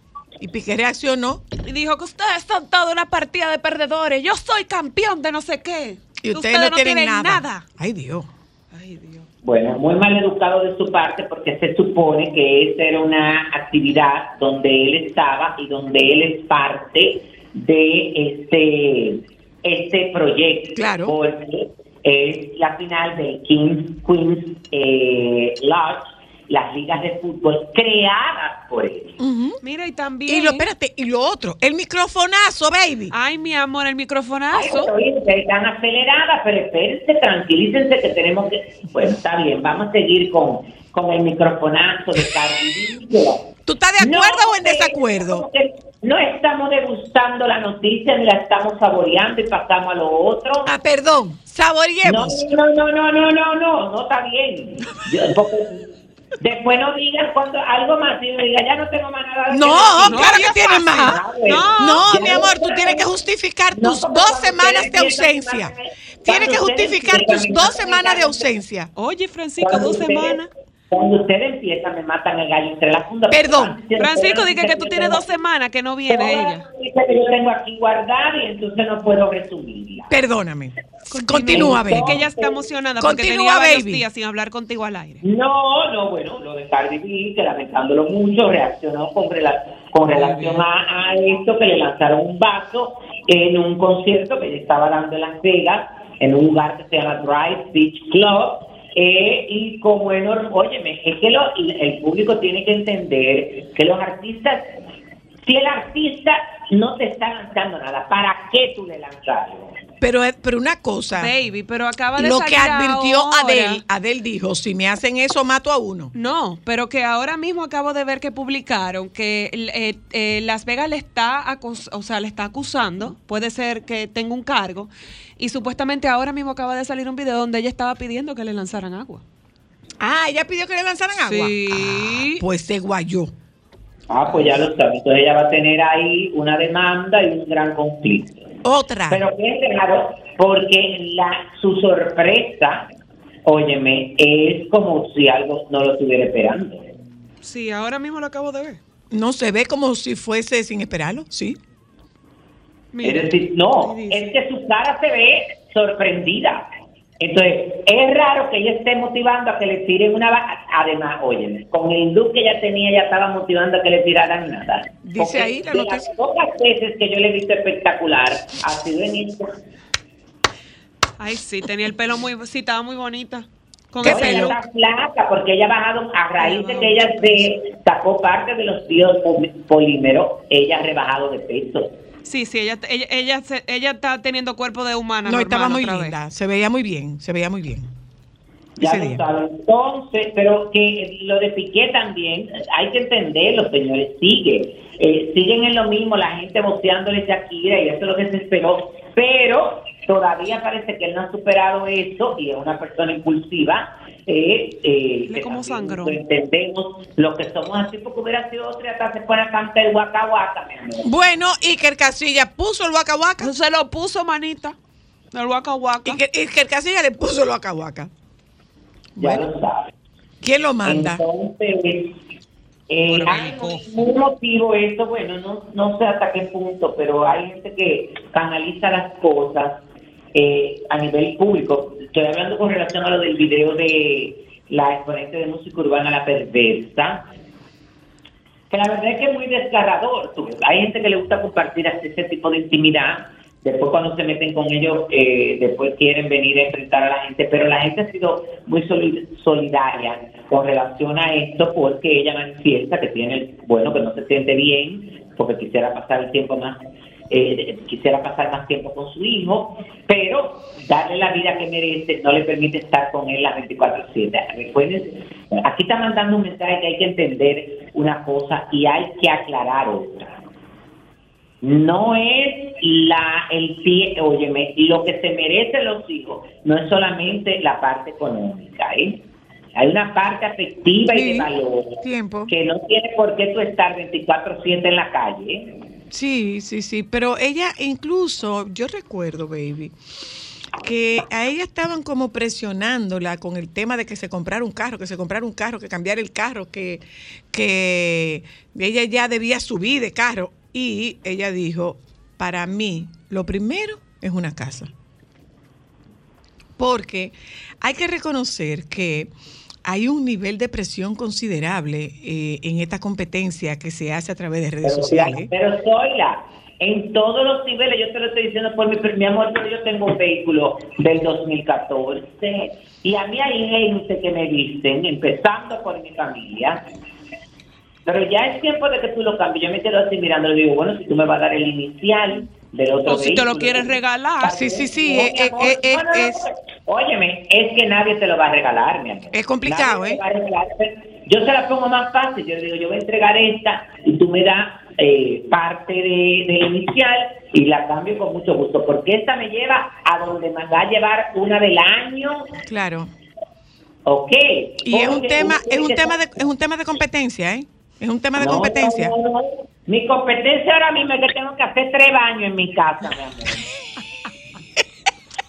Y Piqué reaccionó. Y dijo que ustedes son toda una partida de perdedores. Yo soy campeón de no sé qué. Y ustedes, no, tienen, nada. nada. Ay, Dios. Ay, Dios. Bueno, muy mal educado de su parte porque se supone que esa era una actividad donde él estaba y donde él es parte de este, este proyecto. Claro. Porque es la final del Kings Queens eh, Lodge, las ligas de fútbol creadas por él. Ujú. Mira, y también. Y lo, espérate, y lo otro, el microfonazo, baby. Ay, mi amor, el Ay, microfonazo. oye, ustedes están aceleradas, pero espérense, tranquilícense que tenemos que... Bueno, está bien, vamos a seguir con, con el microfonazo de Cardi. ¿Tú estás de acuerdo No, o en eh, desacuerdo? No estamos degustando la noticia ni la estamos saboreando y pasamos a lo otro. Ah, perdón, No, saboreemos. no, no, no, no, no, no, no está bien. Yo- después no digan cuando algo más y diga ya no tengo más nada. No, decir. no, claro que tienes más. No, Ya mi amor, tú no- tienes que justificar No, tus dos semanas de ausencia. Tienes que justificar tus dos semanas de ausencia. Oye, Francisco, dos ustedes- semanas. Cuando ustedes empiezan, me matan el gallo entre las fundas. Perdón. Francisco, dije que tú tienes dos semanas que no viene ella. Dice que yo tengo aquí guardada y entonces no puedo resumirla. Perdóname. Continúa, baby. Es que ella está emocionada porque Continúa, tenía varios baby. días sin hablar contigo al aire. No, no, bueno, lo de Cardi B, que lamentándolo mucho, reaccionó con, rela- con relación a, a esto, que le lanzaron un vaso en un concierto que ella estaba dando en Las Vegas, en un lugar que se llama Drive Beach Club. Eh, y como enorme, óyeme, es que lo- el público tiene que entender que los artistas, si el artista no te está lanzando nada, ¿para qué tú le lanzas? Pero, pero una cosa, Baby, pero acaba de lo salir que advirtió ahora- Adel, Adel dijo, si me hacen eso, mato a uno. No, pero que ahora mismo acabo de ver que publicaron que eh, eh, Las Vegas le está, o sea, le está acusando, puede ser que tenga un cargo, y supuestamente ahora mismo acaba de salir un video donde ella estaba pidiendo que le lanzaran agua. Ah, ella pidió que le lanzaran agua. Sí. Ah, pues se guayó. Ah, pues ya lo sabes. Entonces ella va a tener ahí una demanda y un gran conflicto. Otra. Pero qué raro, porque la, su sorpresa, óyeme, es como si algo no lo estuviera esperando. Sí, ahora mismo lo acabo de ver. no se ve como si fuese sin esperarlo, sí. Mira. Es decir, no, es que su cara se ve sorprendida. Entonces, es raro que ella esté motivando a que le tiren una... ba- Además, óyeme, con el look que ella tenía, ya estaba motivando a que le tiraran nada. Dice Porque ahí la noticia. las pocas veces que yo le he visto espectacular, ha sido en esta. Ay, sí, tenía el pelo muy, sí, estaba muy bonita. Con ¿Qué ese Oye, look. está flaca porque ella ha bajado, a raíz de que ella se sacó parte de los biopolímeros, ella ha rebajado de peso. Sí, sí, ella, ella, ella, se- ella está teniendo cuerpo de humana. No, normal estaba muy vez. linda. Se veía muy bien, se veía muy bien. Ya lo saben. Entonces, pero que lo de Piqué también, hay que entenderlo, señores, sigue. Eh, siguen en lo mismo, la gente boceándole Shakira y eso es lo que se esperó. Pero todavía parece que él no ha superado eso y es una persona impulsiva. Eh, eh, Le que como sangró. lo entendemos lo que somos así porque hubiera sido otra y hasta se pone a cantar el guaca guaca, mi amor. Bueno, Iker Casilla puso el waka. Se lo puso, manita. El waka. Iker, Iker Casilla le puso el waka. Ya Bueno. lo saben. ¿Quién lo manda? Entonces, eh, Por hay bélico. un motivo esto, bueno, no, no sé hasta qué punto, pero hay gente que canaliza las cosas eh, a nivel público. Estoy hablando con relación a lo del video de la exponente de música urbana La Perversa, que la verdad es que es muy desgarrador. Hay gente que le gusta compartir ese tipo de intimidad. Después cuando se meten con ellos, eh, después quieren venir a enfrentar a la gente. Pero la gente ha sido muy soli- solidaria con relación a esto porque ella manifiesta que tiene, bueno, que no se siente bien porque quisiera pasar el tiempo más, eh, quisiera pasar más tiempo con su hijo, pero darle la vida que merece no le permite estar con él las 24/7. Recuerden, aquí está mandando un mensaje que hay que entender una cosa y hay que aclarar otra. No es la el pie, óyeme, lo que se merecen los hijos, no es solamente la parte económica, ¿eh? Hay una parte afectiva y de valor tiempo. que no tiene por qué tú estar 24/7 en la calle. ¿eh? Sí, sí, sí, pero ella incluso, yo recuerdo, baby, que a ella estaban como presionándola con el tema de que se comprara un carro, que se comprara un carro, que cambiara el carro, que, que ella ya debía subir de carro. Y ella dijo, para mí, lo primero es una casa. Porque hay que reconocer que hay un nivel de presión considerable eh, en esta competencia que se hace a través de redes Pero, sociales. pero Zoila, en todos los niveles, yo te lo estoy diciendo por mi, mi amor, pero yo tengo un vehículo del 2014 y a mí hay gente que me dicen, empezando por mi familia, pero ya es tiempo de que tú lo cambies. Yo me quedo así mirando y digo, bueno, si tú me vas a dar el inicial del otro O si te lo vehículo, quieres regalar. Sí, sí, sí, eh, eh, amor, eh, eh, no, no, no, es- Óyeme, es que nadie te lo va a regalar, mi amor. Es complicado, Nadie ¿eh? va a regalar. Yo se la pongo más fácil. Yo digo, yo voy a entregar esta y tú me das eh, parte de, del inicial y la cambio con mucho gusto. Porque esta me lleva a donde me va a llevar una del año. Claro. Ok. Y es un tema, es un tema de, es un tema de competencia, ¿eh? Es un tema de No, competencia. no, no, no. Mi competencia ahora mismo es que tengo que hacer tres baños en mi casa, mi amor.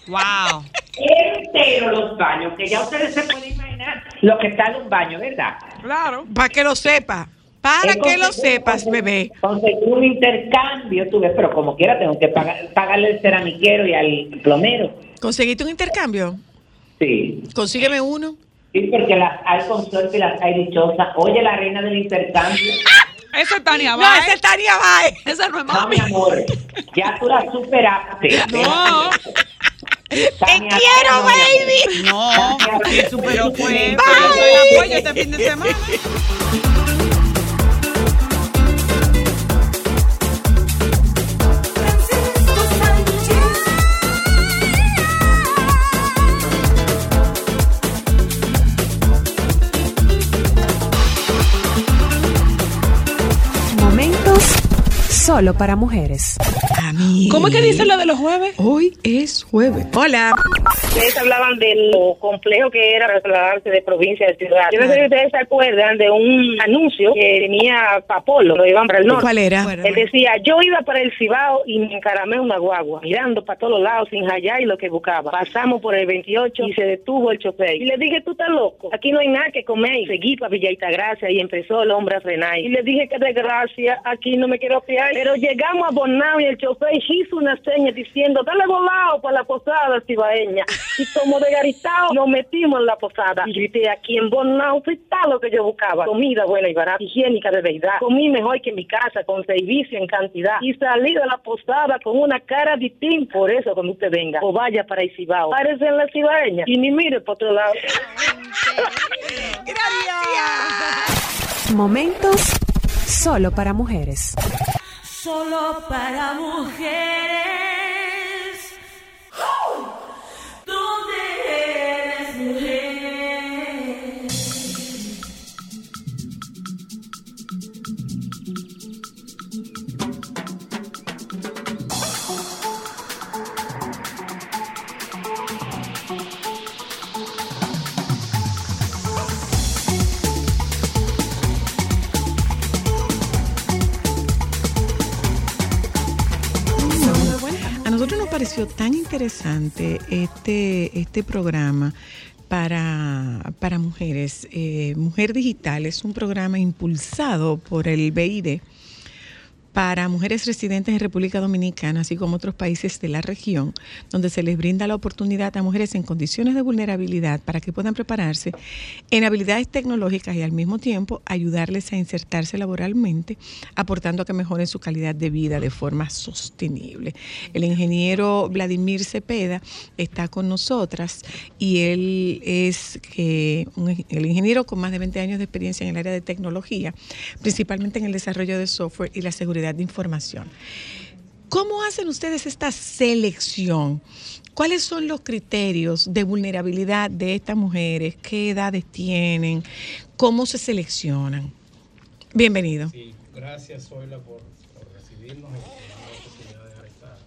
Wow. Entero los baños, que ya ustedes se pueden imaginar lo que está en un baño, ¿verdad? Claro. Para que lo sepa. Para que lo sepas, bebé. Conseguir un intercambio, tú ves, pero como quiera tengo que pagar, pagarle al ceramiquero y al plomero. ¿Conseguiste un intercambio? Sí. Consígueme uno. Sí, porque las hay con suerte y las hay dichosas. Oye, la reina del intercambio. Esa es Tania No, Baez. esa es Tania Baez. Esa no es No, mami. mi amor, ya tú la superaste. No. Te quiero, baby. No, ¿quién superó fue? Bye. Pero yo soy la apoyo este fin de semana. Solo para mujeres. A mí. ¿Cómo es que dice lo de los jueves? Hoy es jueves. Hola. Ustedes hablaban de lo complejo que era trasladarse de provincia a ciudad. Yo no sé si ustedes se acuerdan de un anuncio que tenía Papolo, lo iban para el norte. ¿Cuál era? Él decía, yo iba para el Cibao y me encaramé una guagua, mirando para todos lados sin hallar y lo que buscaba. Pasamos por el 28 y se detuvo el chofer. Y le dije, tú estás loco, aquí no hay nada que comer. Y seguí para Villa Gracia y empezó el hombre a frenar. Y le dije que desgracia, aquí no me quiero fiar. Pero llegamos a Bonao y el chofer hizo una seña diciendo, dale volado para la posada cibaeña. Y como de garitao nos metimos en la posada. Y grité, aquí en Bonao está lo que yo buscaba. Comida buena y barata, higiénica de verdad. Comí mejor que en mi casa, con servicio en cantidad. Y salí de la posada con una cara distinta. Por eso cuando usted venga, o vaya para el Cibao, párese en la cibaeña y ni mire por otro lado. Momentos solo para mujeres. Solo para mujeres. ¿Dónde eres mujer? Tan interesante este, este programa para, para mujeres. Eh, Mujer Digital es un programa impulsado por el BID para mujeres residentes en República Dominicana, así como otros países de la región, donde se les brinda la oportunidad a mujeres en condiciones de vulnerabilidad para que puedan prepararse en habilidades tecnológicas y al mismo tiempo ayudarles a insertarse laboralmente, aportando a que mejoren su calidad de vida de forma sostenible. El ingeniero Vladimir Cepeda está con nosotras y él es el ingeniero con más de 20 años de experiencia en el área de tecnología, principalmente en el desarrollo de software y la seguridad de información. ¿Cómo hacen ustedes esta selección? ¿Cuáles son los criterios de vulnerabilidad de estas mujeres? ¿Qué edades tienen? ¿Cómo se seleccionan? Bienvenido. Sí, gracias Zoila por, por recibirnos y por darnos la oportunidad de dar esta-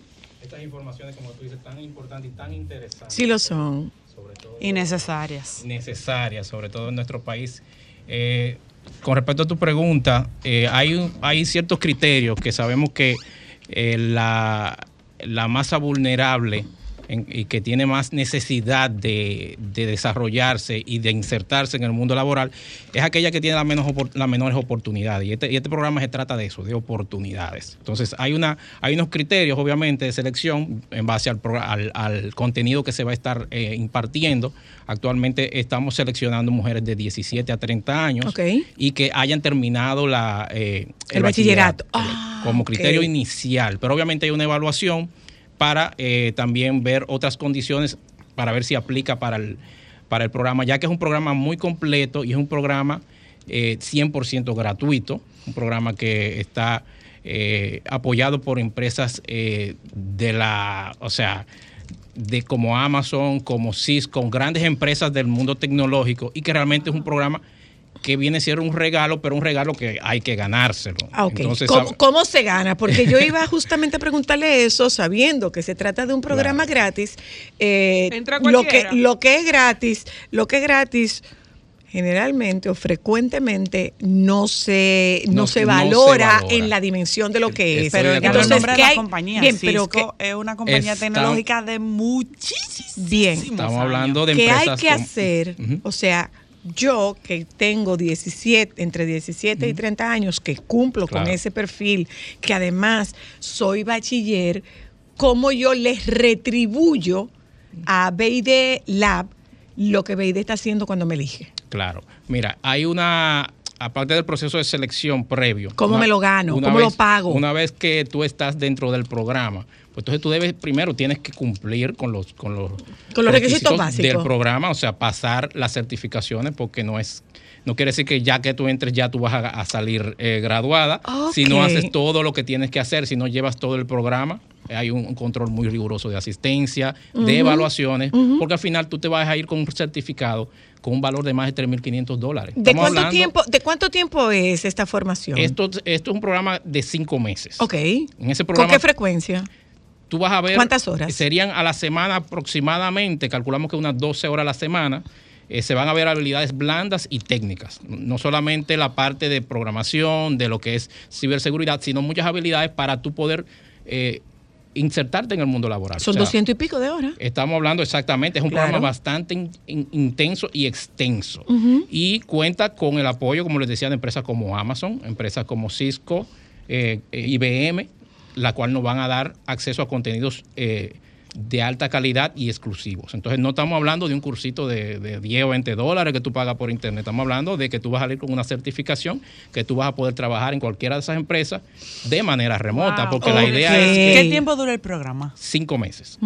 estas informaciones, como tú dices, tan importantes y tan interesantes. Sí lo son. Sobre todo Innecesarias. necesarias, sobre todo en nuestro país. Eh, con respecto a tu pregunta, eh, hay, hay ciertos criterios que sabemos que eh, la, la masa vulnerable en- y que tiene más necesidad de, de desarrollarse y de insertarse en el mundo laboral es aquella que tiene las, menos, las menores oportunidades. Y este, y este programa se trata de eso, de oportunidades. Entonces, hay, una, hay unos criterios, obviamente, de selección en base al, al, al contenido que se va a estar eh, impartiendo. Actualmente estamos seleccionando mujeres de 17 a 30 años y que hayan terminado la, eh, El bachillerato. Ah, como criterio inicial. Pero obviamente hay una evaluación para eh, también ver otras condiciones para ver si aplica para el, para el programa, ya que es un programa muy completo y es un programa eh, 100% gratuito, un programa que está eh, apoyado por empresas eh, de la, o sea, de como Amazon, como Cisco, grandes empresas del mundo tecnológico y que realmente es un programa que viene a ser un regalo, pero un regalo que hay que ganárselo. Ah. Entonces, ¿Cómo, se gana? Porque yo iba justamente a preguntarle eso, sabiendo que se trata de un programa gratis. eh, Entra lo, que, cualquiera. lo que es gratis, lo que es gratis generalmente o frecuentemente no se no, No- se, no se valora en la dimensión de lo que es. Pero el nombre de ¿qué la hay? compañía, Bien, pero Cisco, ¿qué- es una compañía Está- tecnológica de muchísimos Bien. Estamos años. hablando de ¿Qué hay que con- hacer? O sea, yo que tengo 17, entre 17 y 30 años, que cumplo con ese perfil, que además soy bachiller, ¿cómo yo les retribuyo a BID Lab lo que BID está haciendo cuando me elige? Claro. Mira, hay una, aparte del proceso de selección previo. ¿Cómo una- me lo gano? ¿Cómo lo pago? Una vez que tú estás dentro del programa, pues entonces tú debes, primero tienes que cumplir con los, con los, Con los requisitos básicos. del programa, o sea, pasar las certificaciones porque no es No quiere decir que ya que tú entres ya tú vas a, a salir eh, graduada. Si no haces todo lo que tienes que hacer, si no llevas todo el programa, eh, hay un, un control muy riguroso de asistencia, de evaluaciones, porque al final tú te vas a ir con un certificado con un valor de más de 3.500 dólares. ¿De cuánto, hablando- tiempo, ¿De cuánto tiempo es esta formación? Esto, esto es un programa de cinco meses. ok. En ese ¿Con programa qué frecuencia? tú vas a ver. ¿Cuántas horas? Serían a la semana aproximadamente, calculamos que unas 12 horas a la semana. Eh, se van a ver habilidades blandas y técnicas. No solamente la parte de programación, de lo que es ciberseguridad, sino muchas habilidades para tú poder eh, insertarte en el mundo laboral. Son O sea, doscientos y pico de horas. Estamos hablando exactamente, es un Claro. programa bastante in- in- intenso y extenso. Y cuenta con el apoyo, como les decía, de empresas como Amazon, empresas como Cisco, eh, eh, IBM, la cual nos van a dar acceso a contenidos eh, de alta calidad y exclusivos. Entonces no estamos hablando de un cursito de, de 10 o 20 dólares que tú pagas por internet, estamos hablando de que tú vas a salir con una certificación, que tú vas a poder trabajar en cualquiera de esas empresas de manera remota, Wow. porque la idea es que ¿Qué tiempo dura el programa? cinco meses.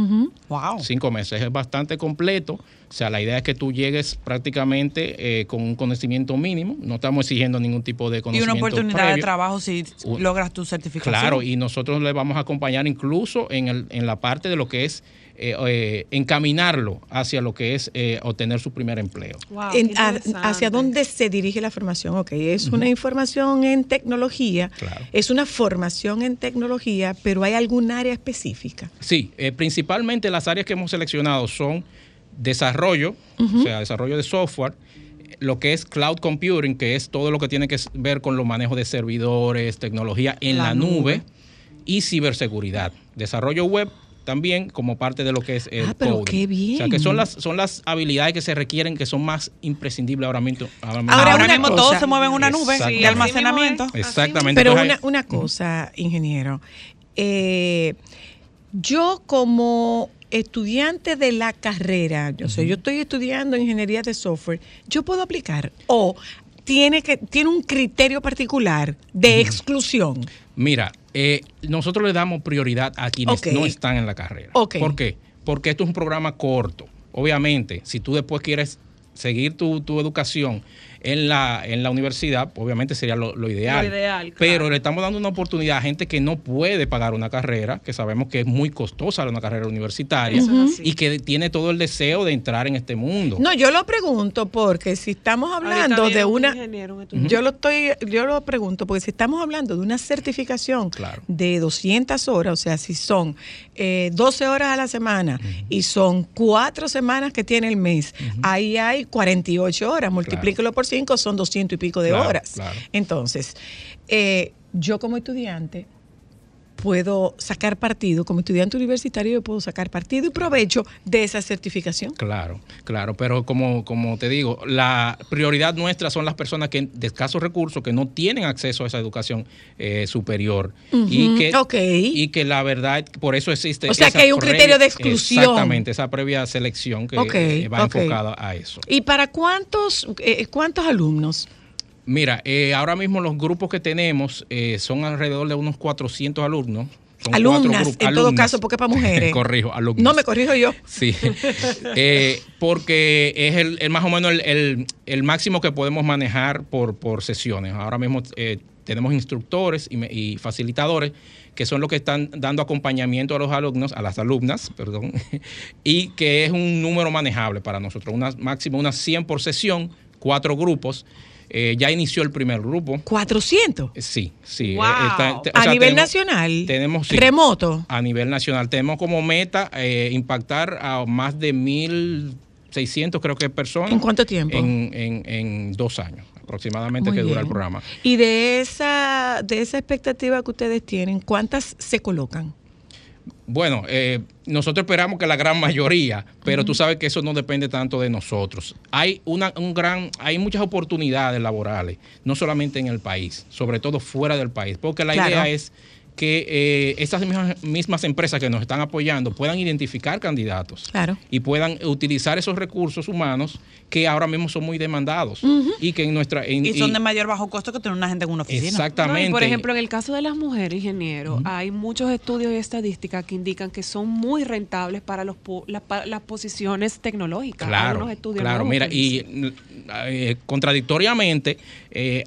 Wow. Cinco meses es bastante completo. O sea, la idea es que tú llegues prácticamente eh, con un conocimiento mínimo. No estamos exigiendo ningún tipo de Y conocimiento. una oportunidad de trabajo si Un- logras tu certificación. Claro, y nosotros le vamos a acompañar incluso en, el- en la parte de lo que es eh, eh, encaminarlo hacia lo que es eh, obtener su primer empleo. En- a- ¿Hacia dónde se dirige la formación? Ok, es una información en tecnología, es una formación en tecnología, pero ¿hay algún área específica? Sí, eh, principalmente las áreas que hemos seleccionado son desarrollo, o sea, desarrollo de software, lo que es cloud computing, que es todo lo que tiene que ver con los manejos de servidores, tecnología en La la, nube. nube. y ciberseguridad. Desarrollo web también como parte de lo que es el Ah, pero coding. qué bien. O sea, que son las, son las habilidades que se requieren que son más imprescindibles ahora mismo. Ahora mismo, Ahora, mismo todo se mueve en una nube de almacenamiento. Exactamente. Pero una, una cosa, ingeniero, eh, yo como estudiante de la carrera, yo sé, yo estoy estudiando ingeniería de software, yo puedo aplicar o tiene que tiene un criterio particular de exclusión. Mira, eh, nosotros le damos prioridad a quienes no están en la carrera. ¿Por qué? Porque esto es un programa corto. Obviamente, si tú después quieres seguir tu, tu educación en la, en la universidad, obviamente sería lo, lo ideal. Lo ideal, claro. Pero le estamos dando una oportunidad a gente que no puede pagar una carrera, que sabemos que es muy costosa una carrera universitaria, y que tiene todo el deseo de entrar en este mundo. No, yo lo pregunto porque si estamos hablando de un una yo lo estoy yo lo pregunto porque si estamos hablando de una certificación de 200 horas, o sea, si son eh, 12 horas a la semana y son cuatro semanas que tiene el mes, ahí hay 48 horas, multiplíquelo por 5, son 200 y pico de Claro, horas. claro. Entonces, eh, yo como estudiante puedo sacar partido, como estudiante universitario yo puedo sacar partido y provecho de esa certificación. Claro, claro, pero como, como te digo, la prioridad nuestra son las personas que de escasos recursos, que no tienen acceso a esa educación eh, superior y, Ujú, que, y que la verdad, por eso existe... O sea, esa que hay un previa- criterio de exclusión. Exactamente, esa previa selección que va enfocada a eso. ¿Y para cuántos, eh, cuántos alumnos? Mira, eh, ahora mismo los grupos que tenemos eh, son alrededor de unos 400 alumnos. Son cuatro Alumnas, grupos- en todo alumnas. caso, porque para mujeres. Corrijo, alumnos. No, me corrijo yo. Sí, Eh, porque es el, el más o menos el, el- el máximo que podemos manejar por, por sesiones. Ahora mismo eh, tenemos instructores y, y facilitadores que son los que están dando acompañamiento a los alumnos, a las alumnas, perdón, y que es un número manejable para nosotros, una, máximo unas 100 por sesión, cuatro grupos. Eh, ya inició el primer grupo. ¿400? Sí, sí. Wow. eh, está- te- o ¿A sea, nivel tenemos- nacional? Tenemos sí, ¿Remoto? A nivel nacional. Tenemos como meta eh, impactar a más de 1.600, creo que personas. ¿En cuánto tiempo? En, en- en dos años aproximadamente Muy que dura bien. el programa. Y de esa, de esa expectativa que ustedes tienen, ¿cuántas se colocan? Bueno, eh, nosotros esperamos que la gran mayoría, pero tú sabes que eso no depende tanto de nosotros. Hay una, un gran, hay muchas oportunidades laborales, no solamente en el país, sobre todo fuera del país, porque la Claro. idea es que eh, estas mismas, mismas empresas que nos están apoyando puedan identificar candidatos Claro. y puedan utilizar esos recursos humanos que ahora mismo son muy demandados y que en nuestra en- Y son y- de mayor bajo costo que tener una gente en una oficina. Exactamente. No, y por ejemplo, en el caso de las mujeres ingenieros, hay muchos estudios y estadísticas que indican que son muy rentables para los po- las, posiciones tecnológicas. Claro, estudios claro, mira, que y eh, contradictoriamente, eh,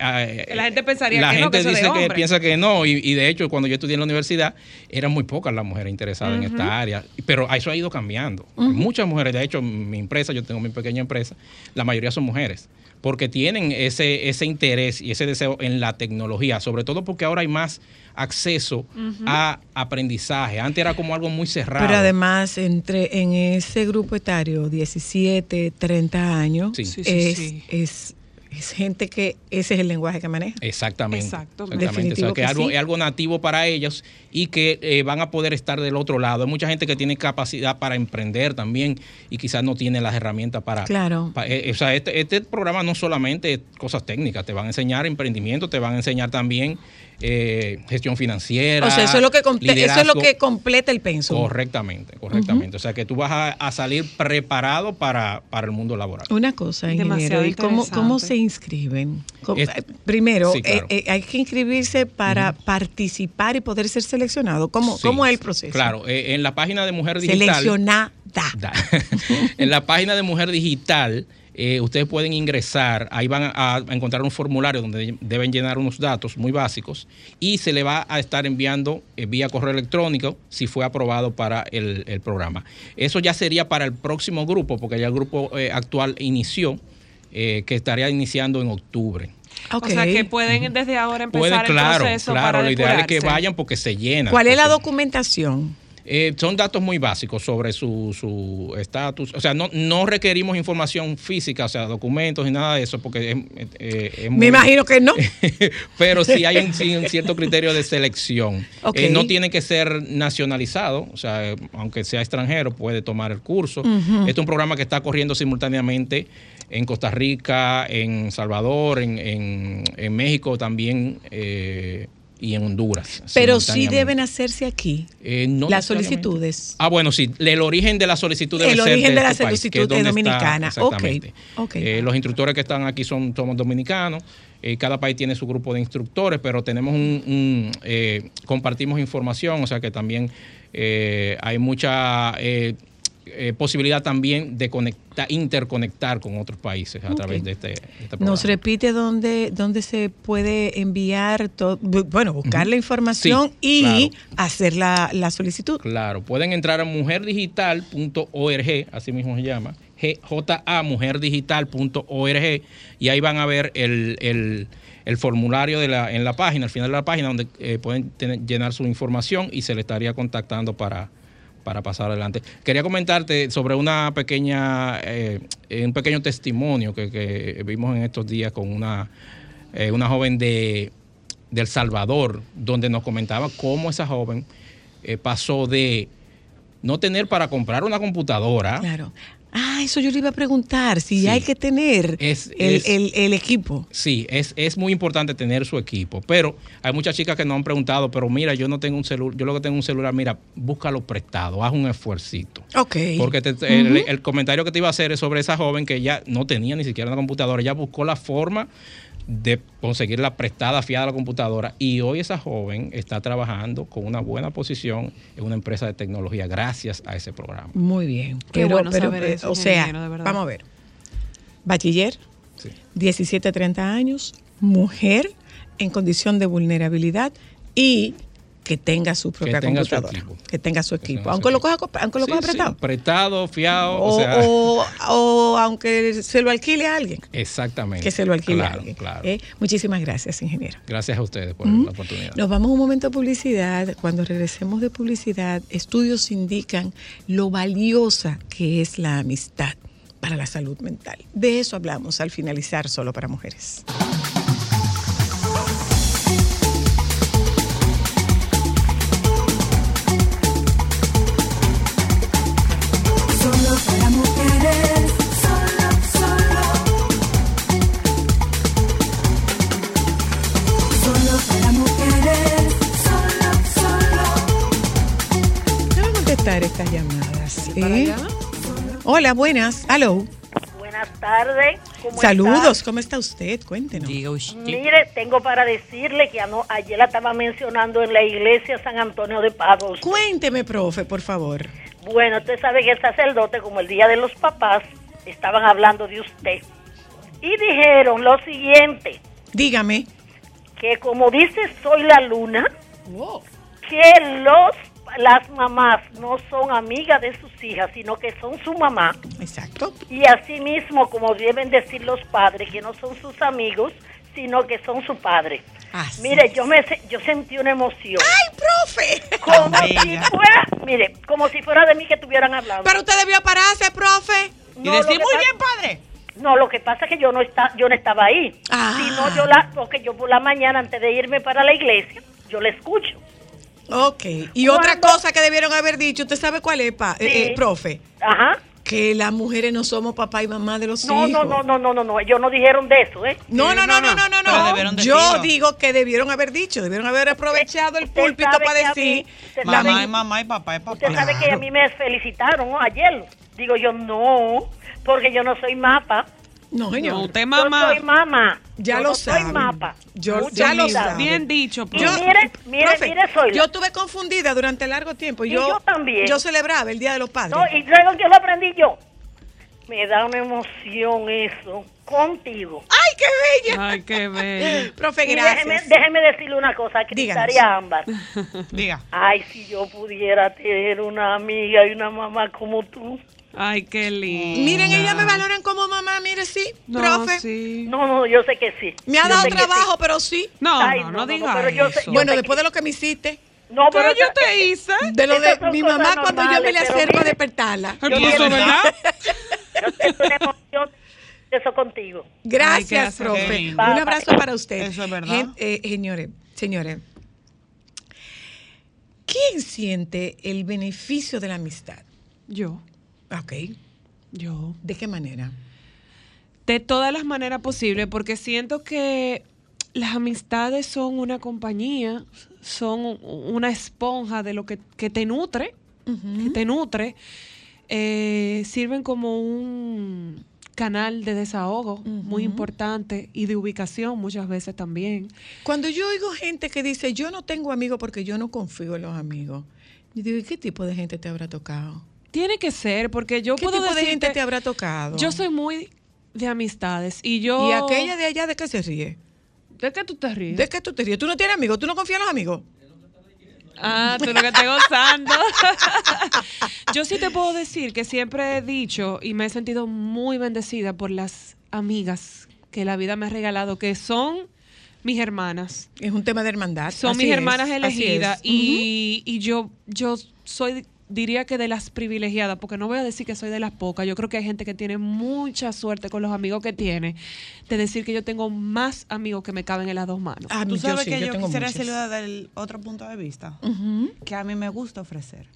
Que la gente pensaría la que no, gente que eso de dice que piensa que no, y, y de hecho, cuando yo estudié en la universidad, eran muy pocas las mujeres interesadas en esta área, pero eso ha ido cambiando. Muchas mujeres, de hecho, mi empresa, yo tengo mi pequeña empresa, la mayoría son mujeres. Porque tienen ese, ese interés y ese deseo en la tecnología, sobre todo porque ahora hay más acceso a aprendizaje. Antes era como algo muy cerrado. Pero además, entre en ese grupo etario, 17, 30 años, Sí. Sí, sí, es, sí. Es, es gente que ese es el lenguaje que maneja. Exactamente. Exacto. Exactamente. O sea, que, que es algo, sí. es algo nativo para ellos y que eh, van a poder estar del otro lado. Hay mucha gente que tiene capacidad para emprender también y quizás no tiene las herramientas para... Claro. eh, o sea, este, este programa no solamente es cosas técnicas, te van a enseñar emprendimiento, te van a enseñar también eh, gestión financiera. O sea, eso es lo que eso es lo que completa el pensum. Correctamente, correctamente. O sea, que tú vas a, a salir preparado para, para el mundo laboral. Una cosa, Demasiado ingeniero, ¿y cómo, cómo se inscriben? ¿Cómo- Es- eh, primero, sí, claro. eh, eh, hay que inscribirse para participar y poder ser seleccionado. ¿Cómo, Sí, cómo es el proceso? Claro, eh, en la página de Mujer Digital. Seleccionada. Da. en la página de Mujer Digital, eh, ustedes pueden ingresar, ahí van a, a encontrar un formulario donde deben llenar unos datos muy básicos y se le va a estar enviando eh, vía correo electrónico si fue aprobado para el, el programa. Eso ya sería para el próximo grupo, porque ya el grupo eh, actual inició, eh, que estaría iniciando en octubre. Ok. O sea, que pueden desde ahora Puede, empezar claro, el proceso claro, para lo ideal es que vayan porque se llena. ¿Cuál es la porque- documentación? Eh, son datos muy básicos sobre su su estatus. O sea, no, no requerimos información física, o sea, documentos y nada de eso, porque es, eh, es muy- Me imagino que no. Pero sí hay un, sí, un cierto criterio de selección. Eh, no tiene que ser nacionalizado, o sea, aunque sea extranjero, puede tomar el curso. Este es un programa que está corriendo simultáneamente en Costa Rica, en Salvador, en, en- en México también eh, y en Honduras. Pero sí deben hacerse aquí Eh, no las solicitudes. Ah, bueno, sí, el origen de la solicitud debe El ser origen de la este solicitud es dominicana. está exactamente. Ok, ok. Eh, los instructores que están aquí son somos dominicanos. Eh, cada país tiene su grupo de instructores, pero tenemos un, un, eh, compartimos información, o sea que también eh, hay mucha eh, posibilidad también de conectar, interconectar con otros países a través de este, de este programa. Nos repite dónde, dónde se puede enviar todo, bueno, buscar la información Sí, y claro. hacer la, la solicitud. Claro, pueden entrar a mujerdigital.org, así mismo se llama, J-A, mujerdigital.org, y ahí van a ver el, el- el formulario de la, en la página, al final de la página, donde eh, pueden tener- llenar su información y se le estaría contactando para, para pasar adelante. Quería comentarte sobre una pequeña, eh, un pequeño testimonio que, vimos en estos días con una, eh, una joven de, de El Salvador, donde nos comentaba cómo esa joven eh, pasó de no tener para comprar una computadora. Ah, eso yo le iba a preguntar, si Sí. hay que tener Es- el, es- el- el equipo. Sí, es, es muy importante tener su equipo, pero hay muchas chicas que nos han preguntado, pero mira, yo no tengo un celular, yo lo que tengo un celular, mira, búscalo prestado, haz un esfuercito. Ok. Porque te- el, el comentario que te iba a hacer es sobre esa joven que ya no tenía ni siquiera una computadora, ella buscó la forma de conseguirla prestada, fiada a la computadora, y hoy esa joven está trabajando con una buena posición en una empresa de tecnología gracias a ese programa. Muy bien. Qué Pero, bueno pero, saber eh, eso, o sea, de vamos a ver. Bachiller, Sí. 17 a 30 años, mujer en condición de vulnerabilidad y que tenga su propia tenga su computadora. Que tenga su equipo. tenga su Aunque lo coja, aunque lo Sí, coja sí, apretado. apretado, fiado, O, o, sea, o- o aunque se lo alquile a alguien. exactamente. Que se lo alquile a Claro, alguien. claro. ¿eh? Muchísimas gracias, ingeniero. Gracias a ustedes por la oportunidad. Nos vamos a un momento de publicidad. Cuando regresemos de publicidad, estudios indican lo valiosa que es la amistad para la salud mental. De eso hablamos al finalizar Solo para Mujeres. Estas llamadas. ¿eh? Hola, buenas. Hello. Buenas tardes. ¿cómo Saludos. ¿Cómo está usted? Cuéntenos. Mire, tengo para decirle que ano- ayer la estaba mencionando en la iglesia San Antonio de Padua. Cuénteme, profe, por favor. Bueno, usted sabe que el sacerdote, como el Día de los Papás, estaban hablando de usted. Y dijeron lo siguiente, Dígame. que como dice Soy la Luna, que los las mamás no son amigas de sus hijas, sino que son su mamá. Exacto. Y así mismo, como deben decir los padres, que no son sus amigos, sino que son su padre. Así Mire, yo me yo sentí una emoción. ¡Ay, profe! Como si fuera, mire, como si fuera de mí que estuvieran hablando. Pero usted debió pararse, profe. No, lo que pasa- padre. No, lo que pasa es que yo no está, yo no estaba ahí. Ah. Sino yo la, porque yo por la mañana antes de irme para la iglesia, yo la escucho. Ok. Y otra cosa que debieron haber dicho, ¿usted sabe cuál es, pa- eh, Sí. eh, profe? Ajá. Que las mujeres no somos papá y mamá de los No, hijos. no, no, no, no, no, no, ellos no dijeron de eso, ¿eh? No, no, no, no, no, no, no. Yo digo que debieron haber dicho, debieron haber aprovechado el púlpito para decir. mí- sabe Mamá es mamá y papá es papá. Usted sabe que a mí me felicitaron ¿no? ayer. Digo yo, no, porque yo no soy mapa. No, señor. No, usted Yo mamá. soy mamá. Ya Yo lo no soy saben. mapa. Yo ya lo saben. Bien dicho, mire, mire, Profe, mire, soy Yo estuve confundida durante largo tiempo. Y Yo, yo también. Yo celebraba el Día de los Padres. No, y luego que lo aprendí yo. Me da una emoción eso, contigo. ¡Ay, qué bella! Ay, qué bello. Profe, Y gracias. déjeme, déjeme decirle una cosa, Cristal y a Ámbar. Diga. Ay, si yo pudiera tener una amiga y una mamá como tú. Ay, qué lindo. Miren, ellas me valoran como mamá, mire, sí, No, profe. sí. No, no, yo sé que sí. Me ha Yo dado trabajo, sí. pero sí. No, Ay, no, no, no, no, diga pero yo sé- eso. Bueno, después que- de lo que me hiciste, No, ¿Qué pero yo te hice? de lo de mi mamá cuando yo me le pero acerco a despertarla. Ay, pero eso es verdad. Yo tengo una emoción de eso contigo. Gracias, profe. Un abrazo para usted. Eso es verdad. Gen- eh, señores, señores, ¿quién siente el beneficio de la amistad? Yo, Ok. yo. ¿De qué manera? De todas las maneras posibles, porque siento que las amistades son una compañía, son una esponja de lo que, que te nutre, que te nutre, eh, sirven como un canal de desahogo muy importante y de ubicación muchas veces también. Cuando yo oigo gente que dice, yo no tengo amigos porque yo no confío en los amigos, yo digo, ¿y qué tipo de gente te habrá tocado? Tiene que ser, porque yo ¿Qué puedo tipo de gente te habrá tocado? Yo soy muy de amistades y yo... ¿Y aquella de allá de qué se ríe? ¿De qué tú te ríes? ¿De qué tú te ríes? ¿Tú no tienes amigos? ¿Tú no confías en los amigos? Ah, tú lo que estás gozando. Yo sí te puedo decir que siempre he dicho y me he sentido muy bendecida por las amigas que la vida me ha regalado, que son mis hermanas. Es un tema de hermandad. Son así mis es, hermanas así elegidas es. y, y yo, yo soy, diría que de las privilegiadas, porque no voy a decir que soy de las pocas. Yo creo que hay gente que tiene mucha suerte con los amigos que tiene, de decir que yo tengo más amigos que me caben en las dos manos. Ah, Tú yo sabes sí, que yo quisiera muchas. decirlo desde el otro punto de vista. Que a mí me gusta ofrecer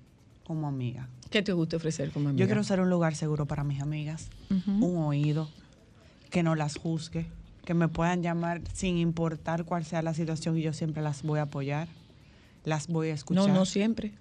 como amiga. ¿Qué te gusta ofrecer como amiga? Yo quiero ser un lugar seguro para mis amigas, un oído, que no las juzgue, que me puedan llamar sin importar cuál sea la situación y yo siempre las voy a apoyar, las voy a escuchar. No, no siempre.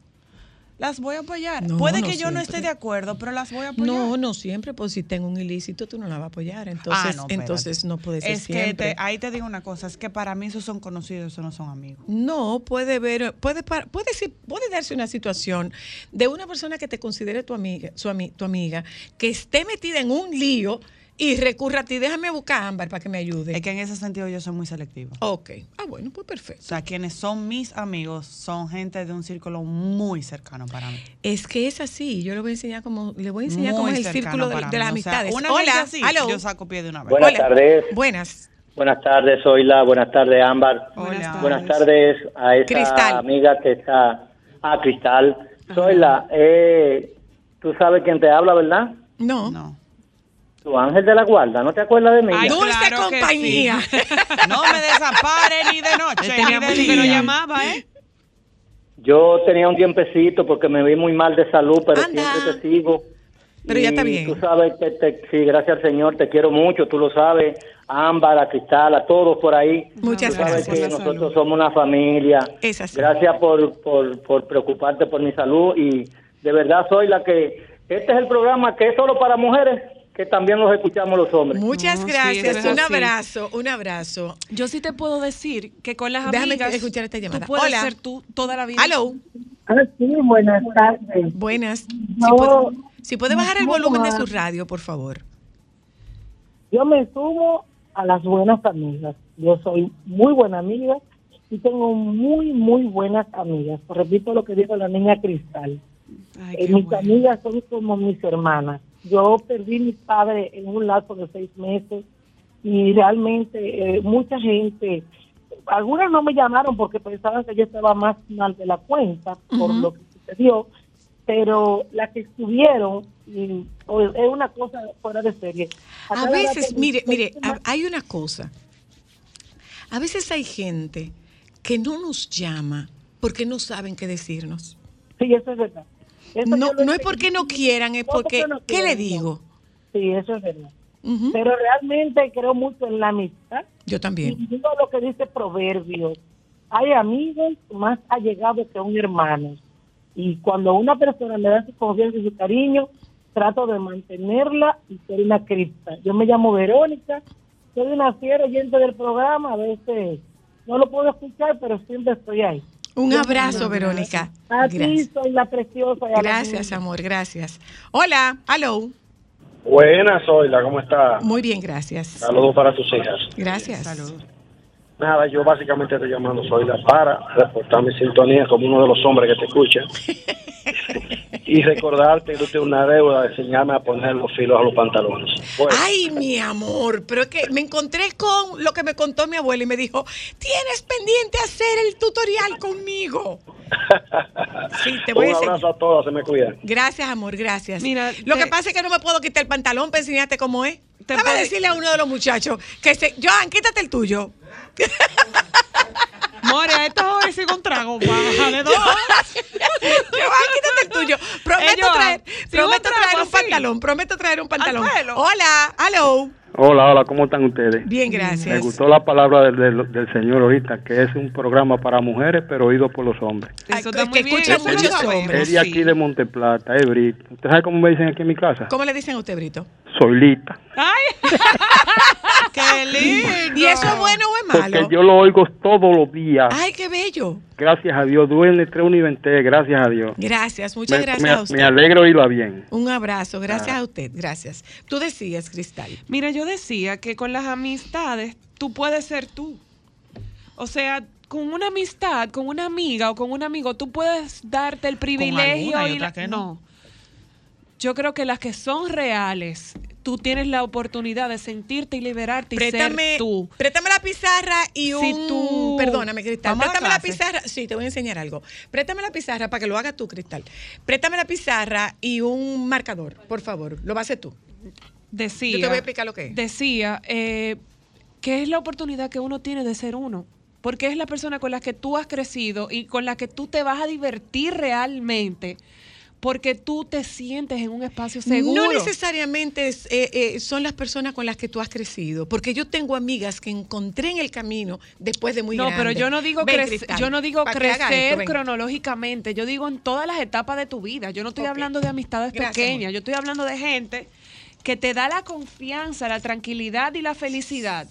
Las voy a apoyar. No, Puede no que yo no esté de acuerdo, pero las voy a apoyar. No, no siempre, pues si tengo un ilícito, tú no la vas a apoyar. Entonces, Ah, no, espérate. entonces no puede ser Es que siempre. te- ahí te digo una cosa, es que para mí esos son conocidos, esos no son amigos. No, puede ver, puede, puede, ser- puede darse una situación de una persona que te considere tu amiga, su tu amiga, que esté metida en un lío y recurra a ti. Déjame buscar a Ámbar para que me ayude. Es que en ese sentido yo soy muy selectiva. Ok. Ah, bueno, pues O perfecto. sea, quienes son mis amigos son gente de un círculo muy cercano para mí. Es que es así. Yo le voy a enseñar cómo, le voy a enseñar cómo es el círculo de, las. O sea, amistades. una gente Hola, así, yo saco pie de una vez. Buenas Hola. tardes. Buenas. Buenas tardes, Zoila. Buenas tardes, Ámbar. Hola. Buenas tardes a esa Cristal. amiga que está. Ah, Cristal. Zoila, eh, tú sabes quién te habla, ¿verdad? No. No. Tu ángel de la guarda. ¿No te acuerdas de mí? Ay, Dulce claro compañía. sí. No me desampare ni de noche, ni de mucho que no día. llamaba, ¿eh? Yo tenía un tiempecito porque me vi muy mal de salud, pero Anda. siempre te sigo. Pero ya está bien. Tú sabes que te, sí, gracias al Señor, te quiero mucho, tú lo sabes. Ámbar, a Cristal, a todos por ahí. Muchas Tú sabes gracias. que nosotros salud. somos una familia. Es así. Gracias por, por, por preocuparte por mi salud y De verdad soy la que... Este es el programa que es solo para mujeres, que también los escuchamos los hombres. Muchas sí, gracias. es un así. abrazo, un abrazo. Yo sí te puedo decir que con las Déjame amigas escuchar esta llamada. tú puedes Hola. ser tú toda la vida. Hello. Ah, sí, buenas tardes. Buenas. Si No, puede, si puede bajar el volumen de su radio, por favor. Yo me sumo a las buenas amigas. Yo soy muy buena amiga y tengo muy, muy buenas amigas. Repito lo que dijo la niña Cristal. Ay, Eh, mis bueno. amigas son como mis hermanas. Yo perdí a mi padre en un lapso de seis meses y realmente eh, mucha gente, algunas no me llamaron porque pensaban que yo estaba más mal de la cuenta por lo que sucedió, pero las que estuvieron y, o- es una cosa fuera de serie. A veces, mire, mire, hay una cosa. A veces hay gente que no nos llama porque no saben qué decirnos. Sí, eso es verdad. Eso No, no es porque no quieran, es porque no ¿qué le digo? Sí, eso es verdad. Pero realmente creo mucho en la amistad. Yo también. Y digo lo que dice Proverbios. Hay amigos más allegados que un hermano. Y cuando una persona me da su confianza y su cariño, trato de mantenerla y ser una cripta. Yo me llamo Verónica, soy una fiera oyente del programa. A veces no lo puedo escuchar, pero siempre estoy ahí. Un Yo- abrazo, Verónica. A ti Gracias. soy la preciosa. y a la Gracias, amor, gracias. Hola, hello. Buenas, Zoila, ¿cómo está? Muy bien, gracias. Saludos para tus hijas. Gracias. Nada, yo básicamente estoy llamando Zoila para reportar mi sintonía como uno de los hombres que te escucha y recordarte que tú tienes una deuda de enseñarme a poner los filos a los pantalones. Bueno, Ay, mi amor, pero es que me encontré con lo que me contó mi abuela y me dijo, tienes pendiente hacer el tutorial conmigo. Sí, te voy un a abrazo a todos, se me cuidan. Gracias, amor, gracias. Mira, lo te- que pasa es que no me puedo quitar el pantalón para enseñarte cómo es. Te Déjame puede- decirle a uno de los muchachos que se... Joan, quítate el tuyo. More, a esta hora sigo un trago, baja dos. Joan, quítate el tuyo. Prometo traer, prometo traer un pantalón, prometo traer un pantalón. Hola, hello. Hola, hola, ¿cómo están ustedes? Bien, gracias. Me gustó la palabra del, del- del señor ahorita, que es un programa para mujeres, pero oído por los hombres. Eso que está muy bien, lo muchos hombres. Es de aquí de Monteplata, es Brito. ¿Usted sabe cómo me dicen aquí en mi casa? ¿Cómo le dicen a usted, Brito? Soilita. ¡Ay! ¡Qué lindo! ¿Y eso es bueno o es malo? Porque yo lo oigo todos los días. Ay, qué bello. Gracias a Dios. Duele entre uno y veinte, gracias a Dios. Gracias, muchas me, gracias me- a usted. me alegro bien. Un abrazo, gracias Ah. a usted, gracias. Tú decías, Cristal. Mira, yo decía que con las amistades tú puedes ser tú. O sea, con una amistad, con una amiga o con un amigo, tú puedes darte el privilegio alguna y y otra la- que no. Yo creo que las que son reales, tú tienes la oportunidad de sentirte y liberarte y Préstame, ser tú. préstame la pizarra y un... Si tú- Perdóname, Cristal. La Préstame la pizarra. Sí, te voy a enseñar algo. Préstame la pizarra para que lo hagas tú, Cristal. Préstame la pizarra y un marcador, por favor. Lo vas a hacer tú. Decía, Yo te voy a explicar lo que es. Decía eh, que es la oportunidad que uno tiene de ser uno. Porque es la persona con la que tú has crecido y con la que tú te vas a divertir realmente. Porque tú te sientes en un espacio seguro. No necesariamente es, eh, eh, son las personas con las que tú has crecido, porque yo tengo amigas que encontré en el camino después de muy no, grande. pero yo no digo Ven, Cristal, yo no digo crecer esto, cronológicamente, yo digo en todas las etapas de tu vida. Yo no estoy hablando de amistades Gracias, pequeñas, amor. yo estoy hablando de gente que te da la confianza, la tranquilidad y la felicidad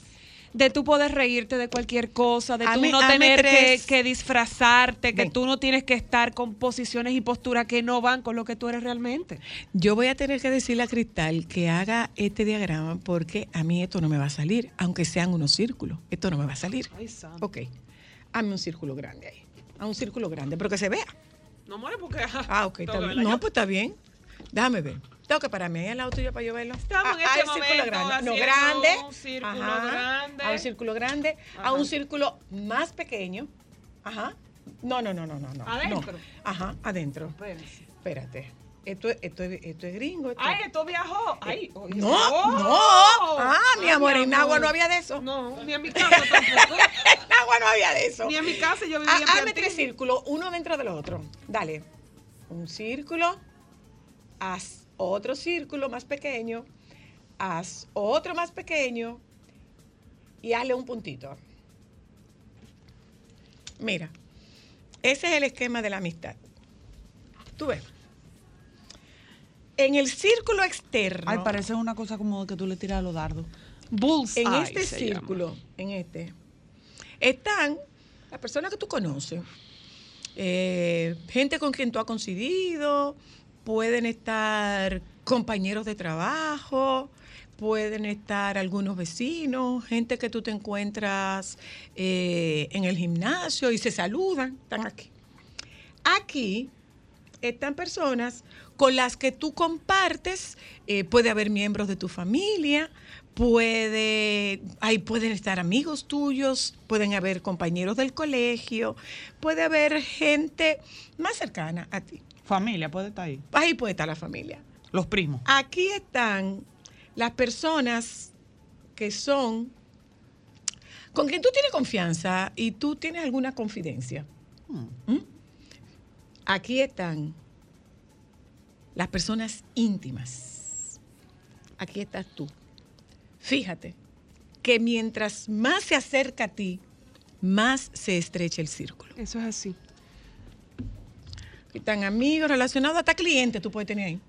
de tú poder reírte de cualquier cosa, de tú no tener que, disfrazarte, que Ven. tú no tienes que estar con posiciones y posturas que no van con lo que tú eres realmente. Yo voy a tener que decirle a Cristal que haga este diagrama porque a mí esto no me va a salir, aunque sean unos círculos. Esto no me va a salir. Ok. Hazme un círculo grande ahí. A un círculo grande, pero que se vea. No muere porque... Ah, ok. está bien. No, pues está bien. Déjame ver. Tengo que pararme ahí al lado tuyo para yo verlo. Estamos en Ah, este ah, el círculo momento grande. No, grande. un círculo Ajá. grande. A un círculo grande. A un círculo más pequeño. Ajá. No, no, no, no, no. Adentro. No. Ajá, adentro. Espérate. Esto, es- esto, es- esto es gringo. Esto. Ay, esto viajó. Ay, oye, No, oh. no. Ah, mi amor, en amor. no había de eso. No, ni en mi casa tampoco. En Nagua no había de eso. Ni en mi casa yo vivía Ah, Hazme tres círculos, uno dentro del otro. Dale. Un círculo, haz otro círculo más pequeño, haz otro más pequeño y hazle un puntito. Mira, ese es el esquema de la amistad. Tú ves. en el círculo externo. Ay, parece una cosa como que tú le tiras a los dardos. Bullseye en este llama. círculo, en este, están las personas que tú conoces, eh, gente con quien tú has coincidido, pueden estar compañeros de trabajo, pueden estar algunos vecinos, gente que tú te encuentras eh, en el gimnasio y se saludan, están aquí. Aquí están personas con las que tú compartes, eh, puede haber miembros de tu familia, puede, ahí pueden estar amigos tuyos, pueden haber compañeros del colegio, puede haber gente más cercana a ti. Familia puede estar ahí. Ahí puede estar la familia. Los primos. Aquí están las personas que son con quien tú tienes confianza y tú tienes alguna confidencia. ¿Mm? Aquí están las personas íntimas. Aquí estás tú. Fíjate que mientras más se acerca a ti, más se estrecha el círculo. Eso es así. Aquí Están amigos relacionados, hasta clientes tú puedes tener ahí.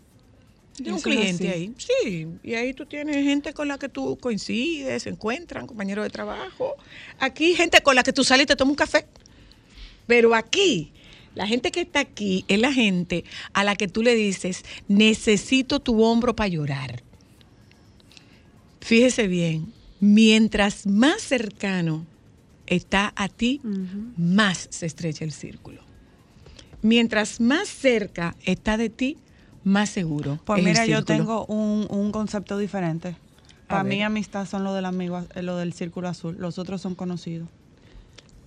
Un cliente ahí. Sí, y ahí tú tienes gente con la que tú coincides, se encuentran, compañeros de trabajo. Aquí gente con la que tú sales y te tomas un café. Pero aquí, la gente que está aquí es la gente a la que tú le dices, necesito tu hombro para llorar. Fíjese bien, mientras más cercano está a ti, más se estrecha el círculo. Mientras más cerca está de ti, más seguro. Pues mira, yo tengo un, un concepto diferente. Para mí amistad son los del amigo, eh, lo del círculo azul. Los otros son conocidos.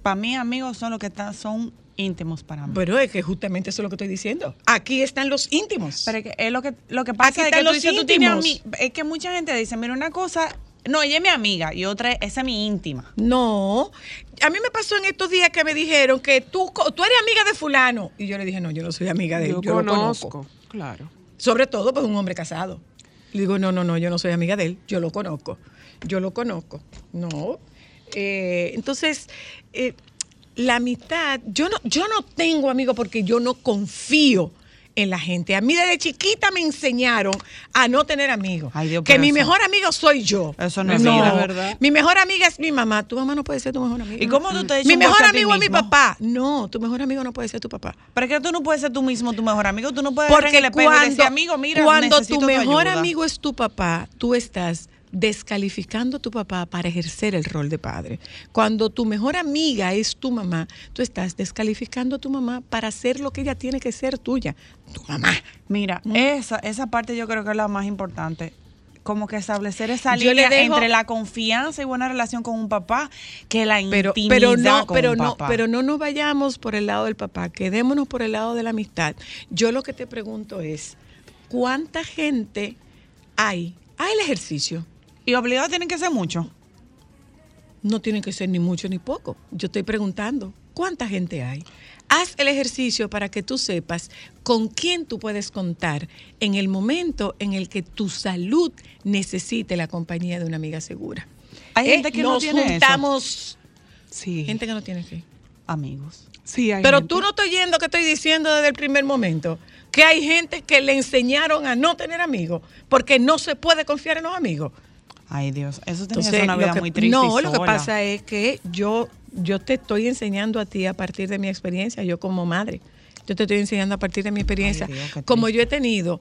Para mí amigos son los que están, son íntimos para mí. Pero es que justamente eso es lo que estoy diciendo. Aquí están los íntimos. Pero es que es lo que lo que pasa Aquí es que están tú los dices, tú tienes íntimos. ami- es que mucha gente dice, mira una cosa, no, ella es mi amiga y otra es- esa es mi íntima. No, a mí me pasó en estos días que me dijeron que tú, eres amiga de fulano. Y yo le dije, no, yo no soy amiga de él, Yo yo, lo conozco, conozco. claro. Sobre todo, pues un hombre casado. Le digo, no, no, no, yo no soy amiga de él, yo lo conozco. Yo lo conozco. No. Eh, entonces, eh, la amistad, yo no, yo no tengo amigos porque yo no confío en la gente. A mí desde chiquita me enseñaron a no tener amigos. que pero mi eso- mejor amigo soy yo. Eso no es vida, ¿verdad? Mi mejor amiga es mi mamá. Tu mamá no puede ser tu mejor amiga. ¿Y cómo tú te Mi mejor amigo es mi papá. No, tu mejor amigo no puede ser tu papá. Es que tú no puedes ser tú mismo tu mejor amigo, tú no puedes ver en Porque el y cuando, decir, amigo, mira, cuando tu mejor ayuda". amigo es tu papá, tú estás descalificando a tu papá para ejercer el rol de padre. Cuando tu mejor amiga es tu mamá, tú estás descalificando a tu mamá para hacer lo que ella tiene que ser tuya, tu mamá. Mira, esa, esa parte yo creo que es la más importante. Como que establecer esa Yo línea dejo- entre la confianza y buena relación con un papá que la Pero, intimidad pero no, con pero un no, papá. pero no nos vayamos por el lado del papá, quedémonos por el lado de la amistad. Yo lo que te pregunto es, ¿cuánta gente hay? Hay el ejercicio. Y obligado tienen que ser mucho. No tienen que ser ni mucho ni poco. Yo estoy preguntando, ¿cuánta gente hay? Haz el ejercicio para que tú sepas con quién tú puedes contar en el momento en el que tu salud necesite la compañía de una amiga segura. Hay Eh, gente que no nos tiene eso. juntamos. Sí. Gente que no tiene que. Amigos. Sí, hay Pero gente. tú no estoy yendo que estoy diciendo desde el primer momento que hay gente que le enseñaron a no tener amigos porque no se puede confiar en los amigos. Ay, Dios, eso tiene que ser una vida que- muy triste. No, y lo que pasa es que yo, yo te estoy enseñando a ti a partir de mi experiencia, yo como madre. Yo te estoy enseñando a partir de mi experiencia. Ay, Dios, qué como yo he tenido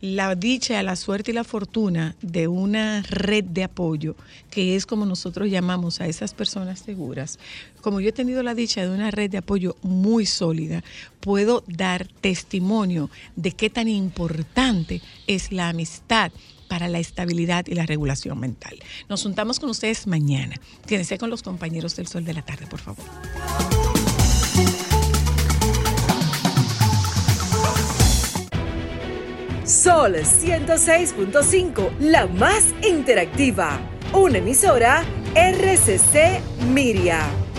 la dicha, la suerte y la fortuna de una red de apoyo, que es como nosotros llamamos a esas personas seguras, como yo he tenido la dicha de una red de apoyo muy sólida, puedo dar testimonio de qué tan importante es la amistad para la estabilidad y la regulación mental. Nos juntamos con ustedes mañana. Quédense con los compañeros del Sol de la Tarde, por favor. Sol 106.5, la más interactiva. Una emisora RCC Miria.